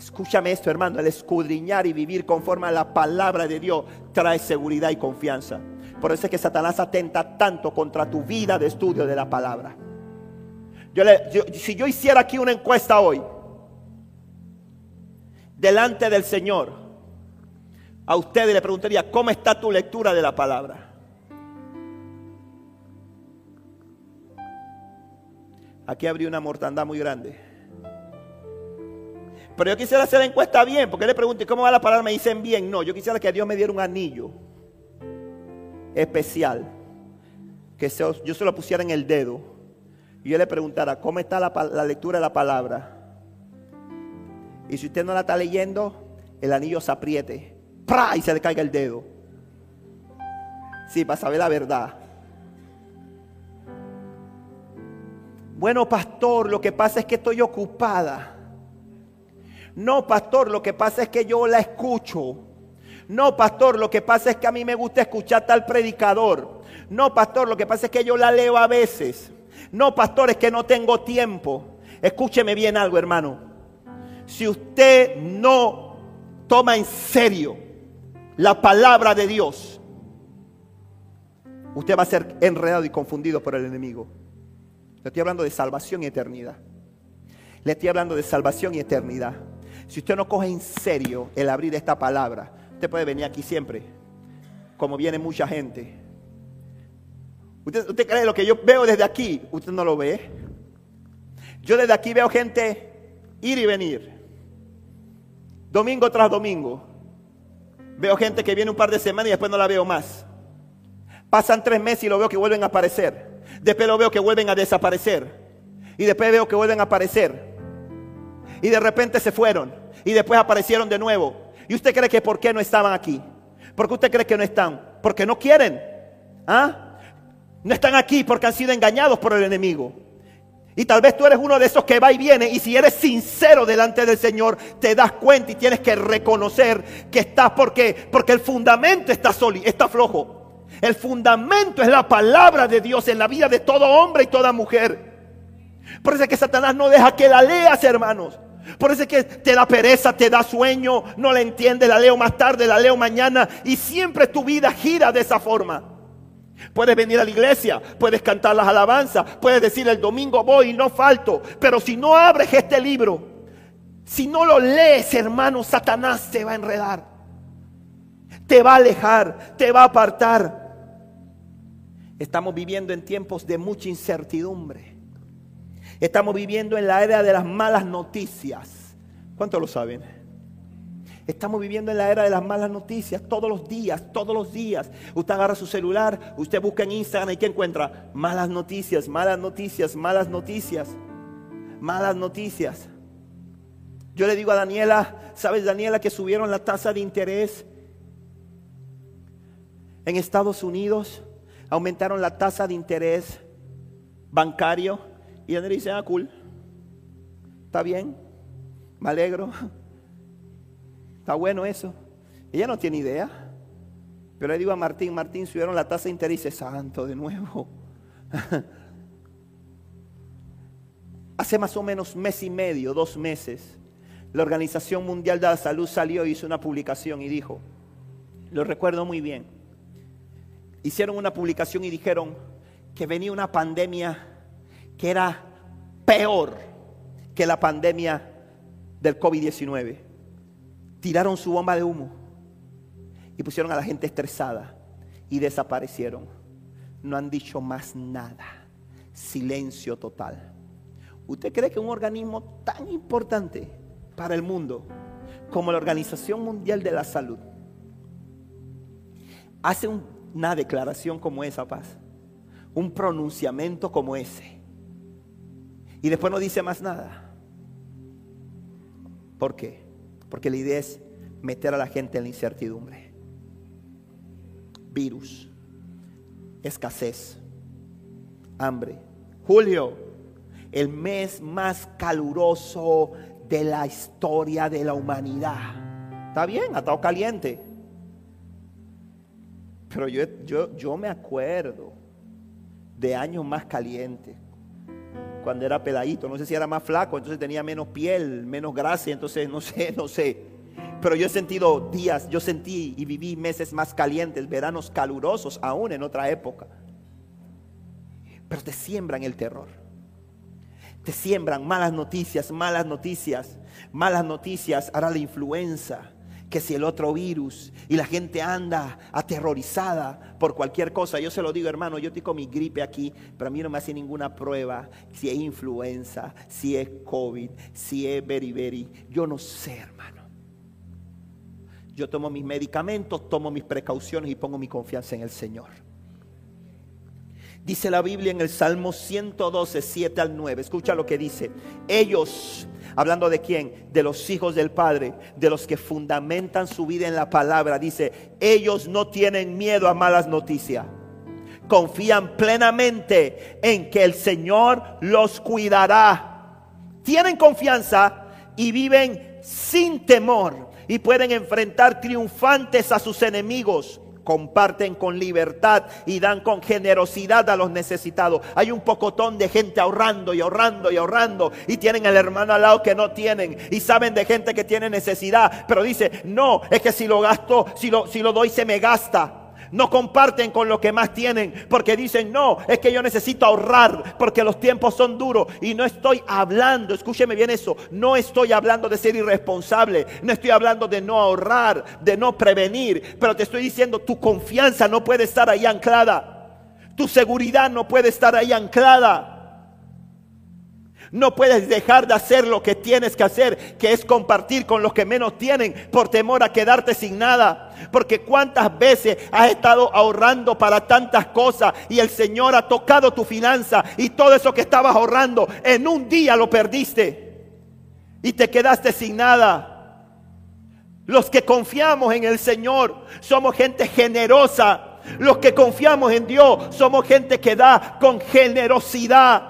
Escúchame esto, hermano, el escudriñar y vivir conforme a la palabra de Dios trae seguridad y confianza. Por eso es que Satanás atenta tanto contra tu vida de estudio de la palabra. Yo si yo hiciera aquí una encuesta hoy, delante del Señor, a ustedes le preguntaría, ¿cómo está tu lectura de la palabra? Aquí habría una mortandad muy grande. Pero yo quisiera hacer la encuesta bien, porque le pregunté, ¿cómo va la palabra? Me dicen bien. No, yo quisiera que Dios me diera un anillo especial, que yo se lo pusiera en el dedo, y yo le preguntara, ¿cómo está la, lectura de la palabra? Y si usted no la está leyendo, el anillo se apriete, ¡pra! y se le caiga el dedo. Sí, para saber la verdad. Bueno, pastor, lo que pasa es que estoy ocupada. No, pastor, lo que pasa es que yo la escucho. No, pastor, lo que pasa es que a mí me gusta escuchar tal predicador. No, pastor, lo que pasa es que yo la leo a veces. No, pastor, es que no tengo tiempo. Escúcheme bien algo, hermano. Si usted no toma en serio la palabra de Dios, usted va a ser enredado y confundido por el enemigo. Le estoy hablando de salvación y eternidad. Le estoy hablando de salvación y eternidad. Si usted no coge en serio el abrir esta palabra, usted puede venir aquí siempre, como viene mucha gente. ¿Usted, cree lo que yo veo desde aquí? ¿Usted no lo ve? Yo desde aquí veo gente ir y venir, domingo tras domingo. Veo gente que viene un par de semanas y después no la veo más. Pasan tres meses y lo veo que vuelven a aparecer. Después lo veo que vuelven a desaparecer. Y después veo que vuelven a aparecer. Y de repente se fueron y después aparecieron de nuevo. ¿Y usted cree que por qué no estaban aquí? ¿Por qué usted cree que no están? Porque no quieren. ¿Ah? No están aquí porque han sido engañados por el enemigo. Y tal vez tú eres uno de esos que va y viene y si eres sincero delante del Señor, te das cuenta y tienes que reconocer que estás porque porque el fundamento está sólido, está flojo. El fundamento es la palabra de Dios en la vida de todo hombre y toda mujer. Por eso es que Satanás no deja que la leas, hermanos. Por eso es que te da pereza, te da sueño, no la entiende, la leo más tarde, la leo mañana y siempre tu vida gira de esa forma. Puedes venir a la iglesia, puedes cantar las alabanzas, puedes decir el domingo voy y no falto, pero si no abres este libro, si no lo lees, hermano, Satanás te va a enredar, te va a alejar, te va a apartar. Estamos viviendo en tiempos de mucha incertidumbre. Estamos viviendo en la era de las malas noticias. ¿Cuántos lo saben? Estamos viviendo en la era de las malas noticias todos los días, todos los días. Usted agarra su celular, usted busca en Instagram y ¿qué encuentra? Malas noticias, malas noticias, malas noticias, malas noticias. Yo le digo a Daniela, ¿sabes Daniela que subieron la tasa de interés en Estados Unidos? Aumentaron la tasa de interés bancario y Andrés dice, ah, cool. Está bien. Me alegro. Está bueno eso. Ella no tiene idea. Pero le digo a Martín, Martín, subieron la tasa de interés y dice, santo, de nuevo. Hace más o menos mes y medio, dos meses, la Organización Mundial de la Salud salió y hizo una publicación y dijo, lo recuerdo muy bien, hicieron una publicación y dijeron que venía una pandemia que era peor que la pandemia del COVID-19. Tiraron su bomba de humo y pusieron a la gente estresada y desaparecieron. No han dicho más nada. Silencio total. ¿Usted cree que un organismo tan importante para el mundo como la Organización Mundial de la Salud hace una declaración como esa, paz? Un pronunciamiento como ese y después no dice más nada. ¿Por qué? Porque la idea es meter a la gente en la incertidumbre. Virus, escasez, hambre. Julio, el mes más caluroso de la historia de la humanidad. Está bien, ha estado caliente. Pero yo, yo, yo me acuerdo de años más calientes cuando era peladito. No sé si era más flaco, entonces tenía menos piel, menos grasa, entonces no sé, no sé. Pero yo he sentido días, yo sentí y viví meses más calientes, veranos calurosos aún en otra época. Pero te siembran el terror. Te siembran malas noticias, malas noticias, malas noticias. Ahora la influenza, que si el otro virus y la gente anda aterrorizada por cualquier cosa. Yo se lo digo, hermano, yo tengo mi gripe aquí, pero a mí no me hace ninguna prueba si es influenza, si es COVID, si es beriberi. Yo no sé, hermano. Yo tomo mis medicamentos, tomo mis precauciones y pongo mi confianza en el Señor. Dice la Biblia en el Salmo 112, 7 al 9. Escucha lo que dice. Ellos Hablando de quién? De los hijos del Padre, de los que fundamentan su vida en la palabra. Dice, ellos no tienen miedo a malas noticias. Confían plenamente en que el Señor los cuidará. Tienen confianza y viven sin temor y pueden enfrentar triunfantes a sus enemigos comparten con libertad y dan con generosidad a los necesitados. Hay un pocotón de gente ahorrando y ahorrando y ahorrando y tienen el hermano al lado que no tienen y saben de gente que tiene necesidad, pero dice, no, es que si lo gasto, si lo, si lo doy se me gasta no comparten con lo que más tienen, porque dicen, no, es que yo necesito ahorrar, porque los tiempos son duros. Y no estoy hablando, escúcheme bien eso, no estoy hablando de ser irresponsable, no estoy hablando de no ahorrar, de no prevenir, pero te estoy diciendo, tu confianza no puede estar ahí anclada. Tu seguridad no puede estar ahí anclada. No puedes dejar de hacer lo que tienes que hacer, que es compartir con los que menos tienen por temor a quedarte sin nada. Porque cuántas veces has estado ahorrando para tantas cosas y el Señor ha tocado tu finanza y todo eso que estabas ahorrando en un día lo perdiste y te quedaste sin nada. Los que confiamos en el Señor somos gente generosa. Los que confiamos en Dios somos gente que da con generosidad.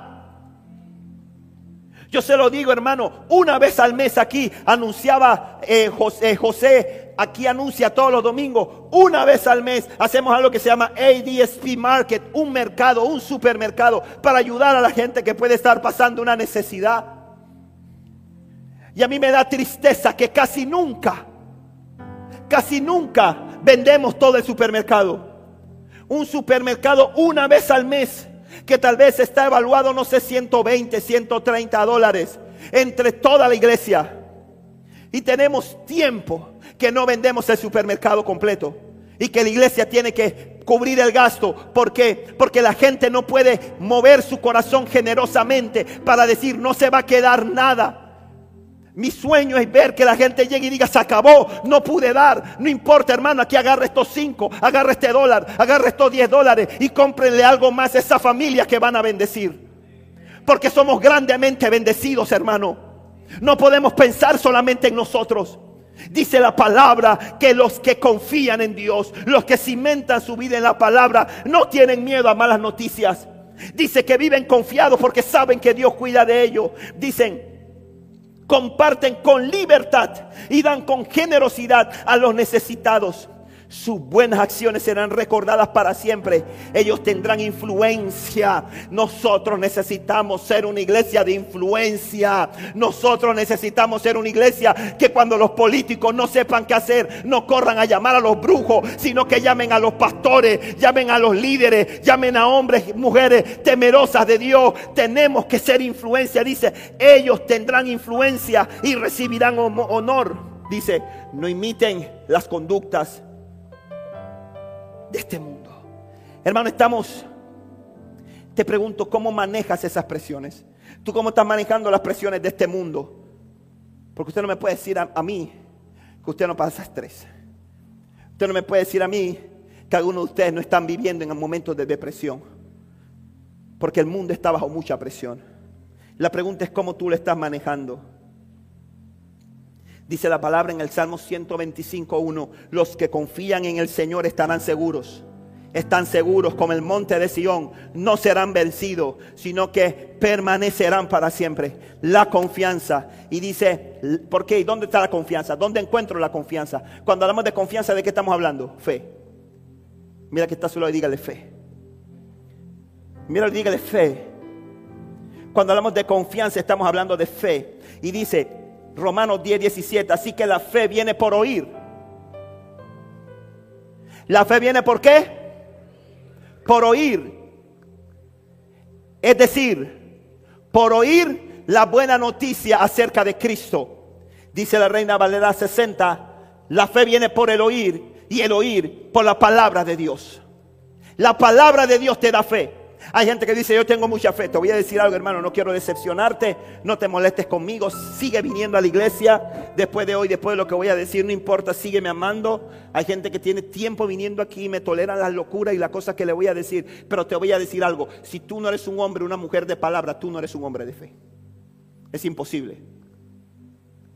Yo se lo digo, hermano, una vez al mes aquí anunciaba eh, José, José, aquí anuncia todos los domingos, una vez al mes hacemos algo que se llama ADSP Market, un mercado, un supermercado, para ayudar a la gente que puede estar pasando una necesidad. Y a mí me da tristeza que casi nunca, casi nunca vendemos todo el supermercado. Un supermercado una vez al mes que tal vez está evaluado, no sé, 120, 130 dólares entre toda la iglesia. Y tenemos tiempo que no vendemos el supermercado completo. Y que la iglesia tiene que cubrir el gasto. ¿Por qué? Porque la gente no puede mover su corazón generosamente para decir, no se va a quedar nada. Mi sueño es ver que la gente llegue y diga, se acabó, no pude dar. No importa, hermano, aquí agarra estos cinco, agarra este dólar, agarra estos diez dólares y cómprenle algo más a esa familia que van a bendecir. Porque somos grandemente bendecidos, hermano. No podemos pensar solamente en nosotros. Dice la palabra que los que confían en Dios, los que cimentan su vida en la palabra, no tienen miedo a malas noticias. Dice que viven confiados porque saben que Dios cuida de ellos. Dicen, comparten con libertad y dan con generosidad a los necesitados. Sus buenas acciones serán recordadas para siempre. Ellos tendrán influencia. Nosotros necesitamos ser una iglesia de influencia. Nosotros necesitamos ser una iglesia que cuando los políticos no sepan qué hacer, no corran a llamar a los brujos, sino que llamen a los pastores, llamen a los líderes, llamen a hombres y mujeres temerosas de Dios. Tenemos que ser influencia. Dice, ellos tendrán influencia y recibirán honor. Dice, no imiten las conductas de este mundo. Hermano, estamos, te pregunto, ¿cómo manejas esas presiones? ¿Tú cómo estás manejando las presiones de este mundo? Porque usted no me puede decir a, mí que usted no pasa estrés. Usted no me puede decir a mí que algunos de ustedes no están viviendo en momentos de depresión. Porque el mundo está bajo mucha presión. La pregunta es cómo tú lo estás manejando. Dice la palabra en el Salmo 125.1, los que confían en el Señor estarán seguros. Están seguros como el monte de Sión. No serán vencidos, sino que permanecerán para siempre. La confianza. Y dice, ¿por qué? ¿Dónde está la confianza? ¿Dónde encuentro la confianza? Cuando hablamos de confianza, ¿de qué estamos hablando? Fe. Mira que está solo y dígale fe. Mira y dígale fe. Cuando hablamos de confianza estamos hablando de fe. Y dice Romanos 10, 17, así que la fe viene por oír. ¿La fe viene por qué? Por oír. Es decir, por oír la buena noticia acerca de Cristo. Dice la Reina Valera 60, la fe viene por el oír y el oír por la palabra de Dios. La palabra de Dios te da fe. Hay gente que dice, yo tengo mucha fe. Te voy a decir algo, hermano, no quiero decepcionarte. No te molestes conmigo. Sigue viniendo a la iglesia. Después de hoy, después de lo que voy a decir, no importa, sígueme amando. Hay gente que tiene tiempo viniendo aquí y me toleran las locuras y las cosas que le voy a decir. Pero te voy a decir algo. Si tú no eres un hombre, una mujer de palabra, tú no eres un hombre de fe. Es imposible.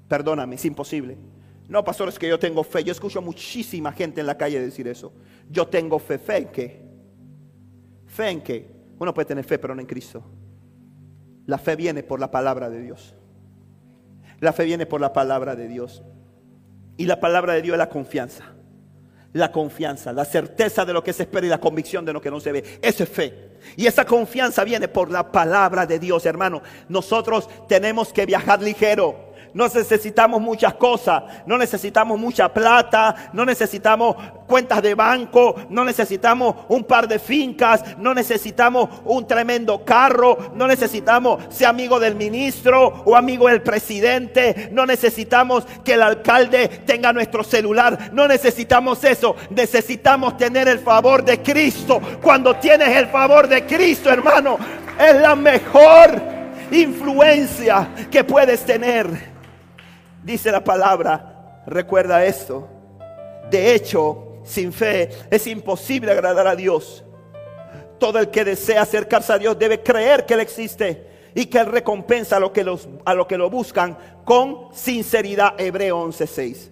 Perdóname, es imposible. No, pastor, es que yo tengo fe. Yo escucho a muchísima gente en la calle decir eso. Yo tengo fe. ¿Fe en qué? ¿Fe en qué? Uno puede tener fe, pero no en Cristo. La fe viene por la palabra de Dios. La fe viene por la palabra de Dios. Y la palabra de Dios es la confianza. La confianza, la certeza de lo que se espera y la convicción de lo que no se ve. Eso es fe. Y esa confianza viene por la palabra de Dios, hermano. Nosotros tenemos que viajar ligero no necesitamos muchas cosas, no necesitamos mucha plata, no necesitamos cuentas de banco, no necesitamos un par de fincas, no necesitamos un tremendo carro, no necesitamos ser amigo del ministro o amigo del presidente, no necesitamos que el alcalde tenga nuestro celular, no necesitamos eso, necesitamos tener el favor de Cristo. Cuando tienes el favor de Cristo, hermano, es la mejor influencia que puedes tener. Dice la palabra, recuerda esto. De hecho, sin fe es imposible agradar a Dios. Todo el que desea acercarse a Dios debe creer que Él existe y que Él recompensa a, lo que los, a que lo buscan con sinceridad. Hebreo 11:6.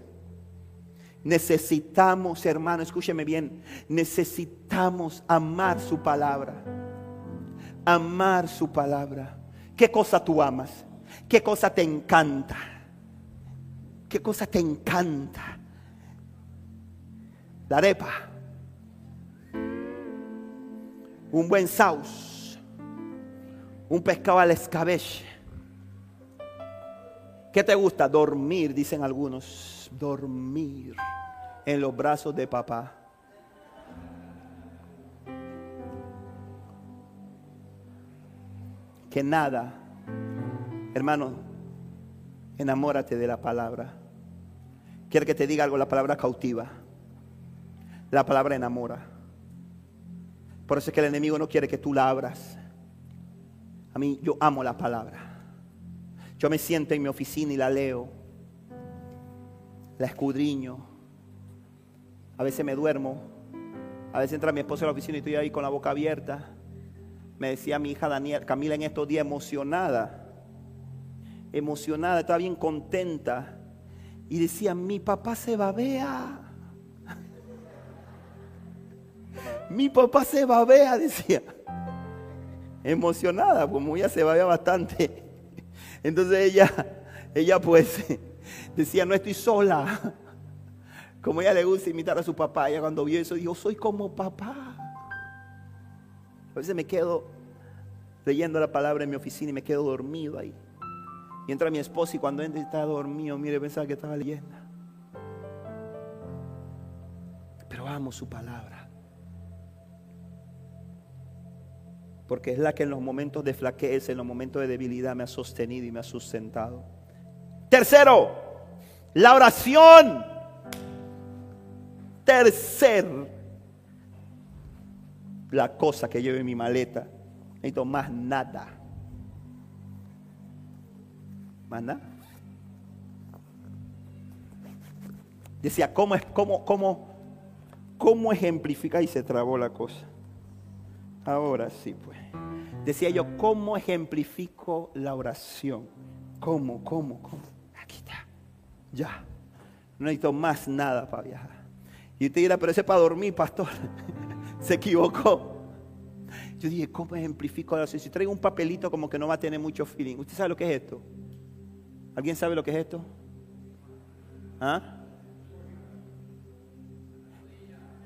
Necesitamos, hermano, escúcheme bien, necesitamos amar su palabra. Amar su palabra. ¿Qué cosa tú amas? ¿Qué cosa te encanta? ¿Qué cosa te encanta? La arepa. Un buen saus. Un pescado al escabeche. ¿Qué te gusta? Dormir, dicen algunos. Dormir en los brazos de papá. Que nada, hermano, enamórate de la palabra. Quiero que te diga algo, la palabra cautiva. La palabra enamora. Por eso es que el enemigo no quiere que tú la abras. A mí yo amo la palabra. Yo me siento en mi oficina y la leo. La escudriño. A veces me duermo. A veces entra mi esposa a la oficina y estoy ahí con la boca abierta. Me decía mi hija Daniel, Camila en estos días emocionada. Emocionada, estaba bien contenta y decía, mi papá se babea. mi papá se babea, decía. Emocionada, como ella se babea bastante. Entonces ella, ella pues decía, no estoy sola. Como ella le gusta imitar a su papá, ella cuando vio eso dijo, soy como papá. A veces me quedo leyendo la palabra en mi oficina y me quedo dormido ahí. Y entra mi esposa y cuando entra está dormido, mire, pensaba que estaba leyendo. Pero amo su palabra. Porque es la que en los momentos de flaqueza, en los momentos de debilidad me ha sostenido y me ha sustentado. Tercero, la oración. Tercer, la cosa que llevo en mi maleta. No necesito más nada. Decía, ¿cómo, es, cómo, cómo, cómo ejemplifica? Y se trabó la cosa. Ahora sí, pues. Decía yo, ¿cómo ejemplifico la oración? ¿Cómo, cómo, cómo? Aquí está. Ya. No necesito más nada para viajar. Y usted dirá, pero ese para dormir, pastor. se equivocó. Yo dije, ¿cómo ejemplifico la oración? Si traigo un papelito como que no va a tener mucho feeling. ¿Usted sabe lo que es esto? ¿Alguien sabe lo que es esto? ¿Ah?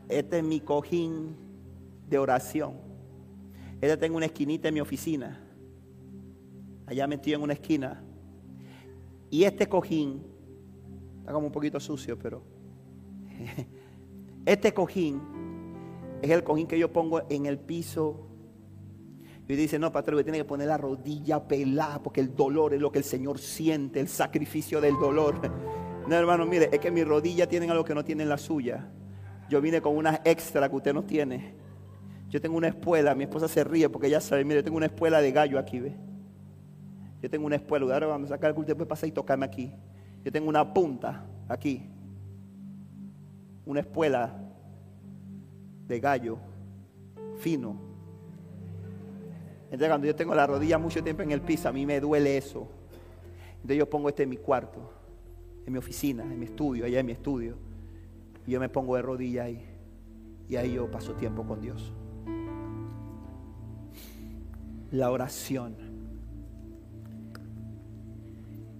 Este es mi cojín de oración. Esta tengo una esquinita en mi oficina. allá metido en una esquina. Y este cojín, está como un poquito sucio, pero este cojín es el cojín que yo pongo en el piso. Y dice, no, pastor, tiene que poner la rodilla pelada porque el dolor es lo que el Señor siente, el sacrificio del dolor. No, hermano, mire, es que mis rodillas tienen algo que no tienen la suya. Yo vine con una extra que usted no tiene. Yo tengo una espuela, mi esposa se ríe porque ella sabe, mire, tengo una espuela de gallo aquí, ¿ve? Yo tengo una espuela, ahora vamos a sacar el culto, después pasa y tocarme aquí. Yo tengo una punta aquí. Una espuela de gallo fino. Entonces cuando yo tengo la rodilla mucho tiempo en el piso, a mí me duele eso. Entonces yo pongo este en mi cuarto, en mi oficina, en mi estudio, allá en mi estudio. Y yo me pongo de rodilla ahí. Y ahí yo paso tiempo con Dios. La oración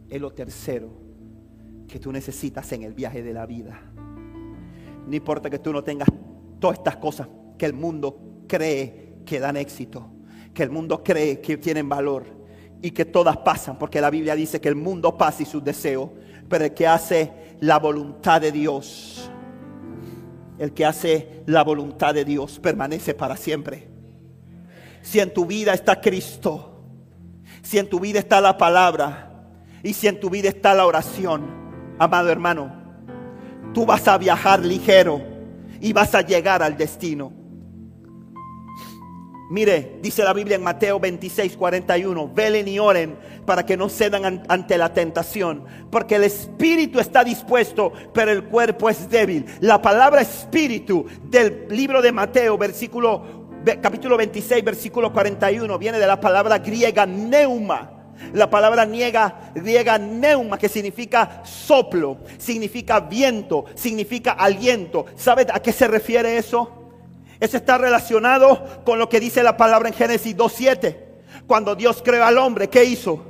es lo tercero que tú necesitas en el viaje de la vida. No importa que tú no tengas todas estas cosas que el mundo cree que dan éxito, que el mundo cree que tienen valor y que todas pasan, porque la Biblia dice que el mundo pasa y sus deseos, pero el que hace la voluntad de Dios, el que hace la voluntad de Dios permanece para siempre. Si en tu vida está Cristo, si en tu vida está la palabra y si en tu vida está la oración, amado hermano, tú vas a viajar ligero y vas a llegar al destino. Mire, dice la Biblia en Mateo 26, 41, velen y oren para que no cedan ante la tentación, porque el espíritu está dispuesto, pero el cuerpo es débil. La palabra espíritu del libro de Mateo, versículo capítulo 26, versículo 41, viene de la palabra griega neuma. La palabra niega, griega neuma, que significa soplo, significa viento, significa aliento. ¿Sabe a qué se refiere eso? Eso está relacionado con lo que dice la palabra en Génesis 2.7. Cuando Dios creó al hombre, ¿qué hizo?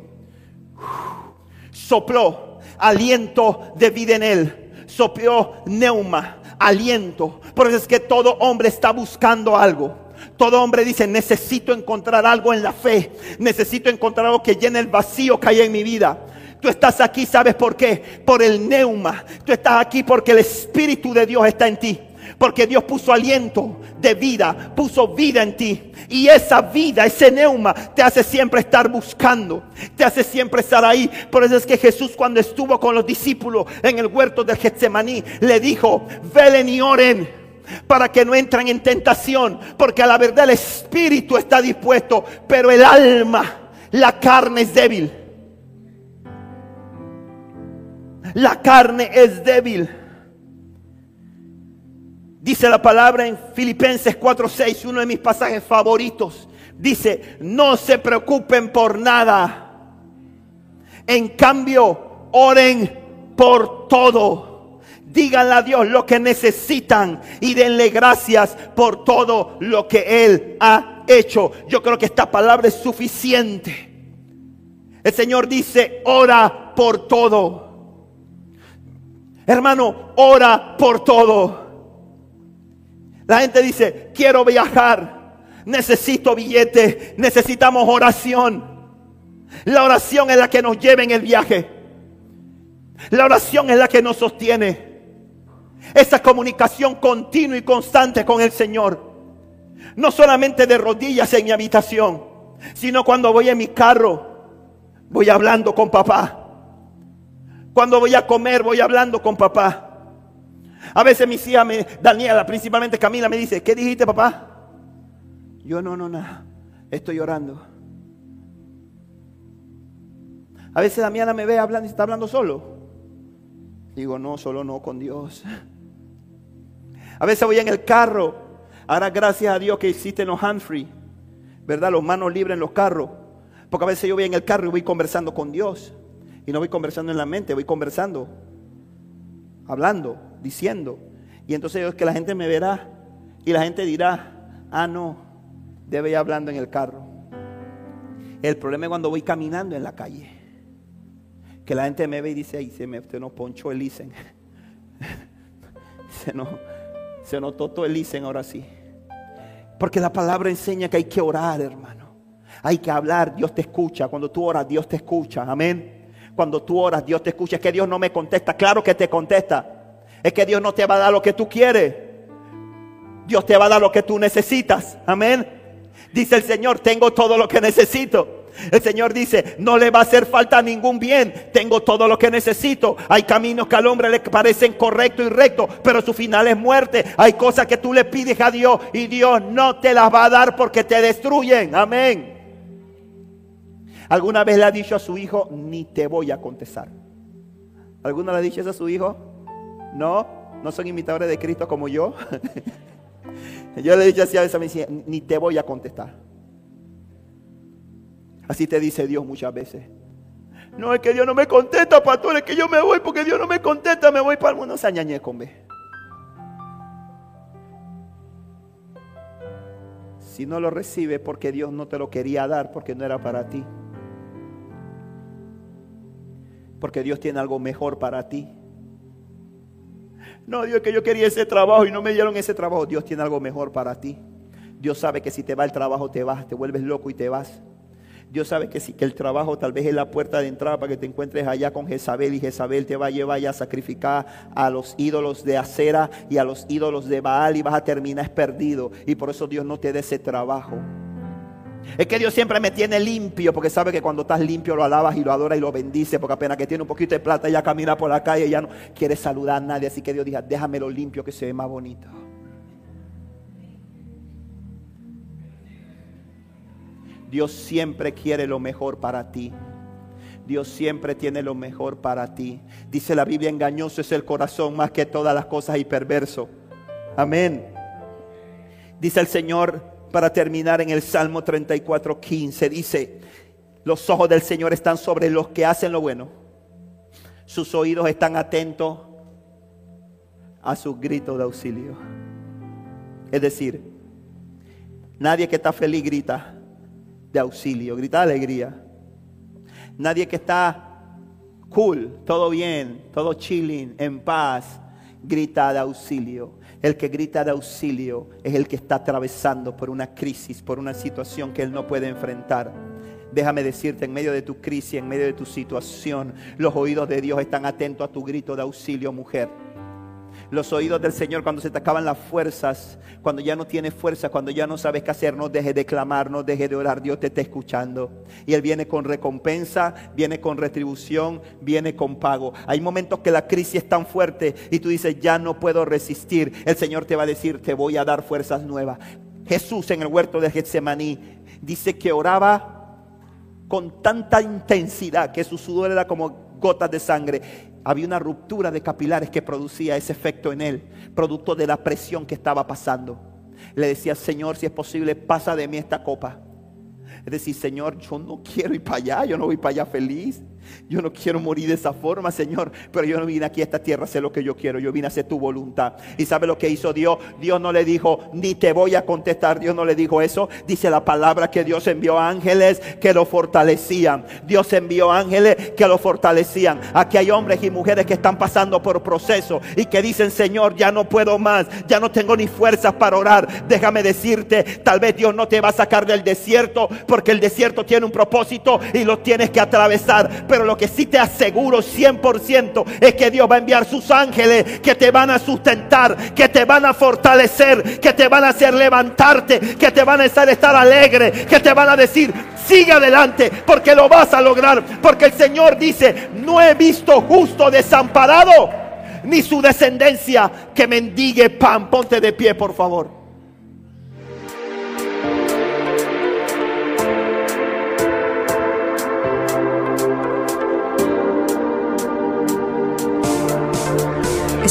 Sopló aliento de vida en él. Sopló neuma, aliento. Por eso es que todo hombre está buscando algo. Todo hombre dice, necesito encontrar algo en la fe. Necesito encontrar algo que llene el vacío que hay en mi vida. Tú estás aquí, ¿sabes por qué? Por el neuma. Tú estás aquí porque el Espíritu de Dios está en ti. Porque Dios puso aliento de vida, puso vida en ti. Y esa vida, ese neuma, te hace siempre estar buscando, te hace siempre estar ahí. Por eso es que Jesús cuando estuvo con los discípulos en el huerto del Getsemaní, le dijo, velen y oren para que no entren en tentación, porque a la verdad el espíritu está dispuesto, pero el alma, la carne es débil. La carne es débil. Dice la palabra en Filipenses 4:6, uno de mis pasajes favoritos. Dice, no se preocupen por nada. En cambio, oren por todo. Díganle a Dios lo que necesitan y denle gracias por todo lo que Él ha hecho. Yo creo que esta palabra es suficiente. El Señor dice, ora por todo. Hermano, ora por todo. La gente dice, quiero viajar, necesito billete, necesitamos oración. La oración es la que nos lleva en el viaje. La oración es la que nos sostiene. Esa comunicación continua y constante con el Señor. No solamente de rodillas en mi habitación, sino cuando voy en mi carro, voy hablando con papá. Cuando voy a comer, voy hablando con papá. A veces mis hijas, Daniela, principalmente Camila, me dice, ¿qué dijiste papá? Yo no, no, nada. Estoy llorando. A veces Daniela me ve hablando y está hablando solo. Digo, no, solo no, con Dios. A veces voy en el carro. Ahora gracias a Dios que existen los free. ¿Verdad? Los manos libres en los carros. Porque a veces yo voy en el carro y voy conversando con Dios. Y no voy conversando en la mente, voy conversando. Hablando diciendo. Y entonces es que la gente me verá y la gente dirá, ah, no, debe ir hablando en el carro. El problema es cuando voy caminando en la calle. Que la gente me ve y dice, ay, se me usted no ponchó el licen. se no se notó todo el licen ahora sí. Porque la palabra enseña que hay que orar, hermano. Hay que hablar, Dios te escucha. Cuando tú oras, Dios te escucha. Amén. Cuando tú oras, Dios te escucha. Es que Dios no me contesta. Claro que te contesta. Es que Dios no te va a dar lo que tú quieres. Dios te va a dar lo que tú necesitas. Amén. Dice el Señor, tengo todo lo que necesito. El Señor dice, no le va a hacer falta ningún bien. Tengo todo lo que necesito. Hay caminos que al hombre le parecen correctos y rectos, pero su final es muerte. Hay cosas que tú le pides a Dios y Dios no te las va a dar porque te destruyen. Amén. ¿Alguna vez le ha dicho a su hijo, ni te voy a contestar? ¿Alguna le ha dicho eso a su hijo? No, no son imitadores de Cristo como yo. yo le he dicho así a veces, me ni te voy a contestar. Así te dice Dios muchas veces. No, es que Dios no me contesta, pastor, es que yo me voy porque Dios no me contesta, me voy para el mundo. Se añañe con B. Si no lo recibe porque Dios no te lo quería dar, porque no era para ti. Porque Dios tiene algo mejor para ti. No, Dios, que yo quería ese trabajo y no me dieron ese trabajo. Dios tiene algo mejor para ti. Dios sabe que si te va el trabajo te vas, te vuelves loco y te vas. Dios sabe que, si, que el trabajo tal vez es la puerta de entrada para que te encuentres allá con Jezabel y Jezabel te va a llevar a sacrificar a los ídolos de acera y a los ídolos de Baal y vas a terminar perdido. Y por eso Dios no te da ese trabajo. Es que Dios siempre me tiene limpio porque sabe que cuando estás limpio lo alabas y lo adoras y lo bendice porque apenas que tiene un poquito de plata ya camina por la calle y ya no quiere saludar a nadie. Así que Dios diga, déjamelo limpio que se ve más bonito. Dios siempre quiere lo mejor para ti. Dios siempre tiene lo mejor para ti. Dice la Biblia, engañoso es el corazón más que todas las cosas y perverso. Amén. Dice el Señor para terminar en el Salmo 34, 15. Dice, los ojos del Señor están sobre los que hacen lo bueno. Sus oídos están atentos a sus gritos de auxilio. Es decir, nadie que está feliz grita de auxilio, grita alegría. Nadie que está cool, todo bien, todo chilling, en paz, grita de auxilio. El que grita de auxilio es el que está atravesando por una crisis, por una situación que él no puede enfrentar. Déjame decirte, en medio de tu crisis, en medio de tu situación, los oídos de Dios están atentos a tu grito de auxilio, mujer los oídos del Señor cuando se te acaban las fuerzas, cuando ya no tienes fuerza, cuando ya no sabes qué hacer, no deje de clamar, no deje de orar, Dios te está escuchando. Y Él viene con recompensa, viene con retribución, viene con pago. Hay momentos que la crisis es tan fuerte y tú dices, ya no puedo resistir. El Señor te va a decir, te voy a dar fuerzas nuevas. Jesús en el huerto de Getsemaní dice que oraba con tanta intensidad que su sudor era como gotas de sangre había una ruptura de capilares que producía ese efecto en él, producto de la presión que estaba pasando. Le decía, Señor, si es posible, pasa de mí esta copa. Es decir, Señor, yo no quiero ir para allá, yo no voy para allá feliz. Yo no quiero morir de esa forma, Señor, pero yo no vine aquí a esta tierra a hacer lo que yo quiero, yo vine a hacer tu voluntad. ¿Y sabe lo que hizo Dios? Dios no le dijo, ni te voy a contestar, Dios no le dijo eso. Dice la palabra que Dios envió ángeles que lo fortalecían. Dios envió ángeles que lo fortalecían. Aquí hay hombres y mujeres que están pasando por proceso y que dicen, Señor, ya no puedo más, ya no tengo ni fuerzas para orar. Déjame decirte, tal vez Dios no te va a sacar del desierto porque el desierto tiene un propósito y lo tienes que atravesar pero lo que sí te aseguro 100% es que Dios va a enviar sus ángeles que te van a sustentar, que te van a fortalecer, que te van a hacer levantarte, que te van a hacer estar alegre, que te van a decir, sigue adelante, porque lo vas a lograr, porque el Señor dice, no he visto justo desamparado, ni su descendencia que mendigue pan. Ponte de pie, por favor.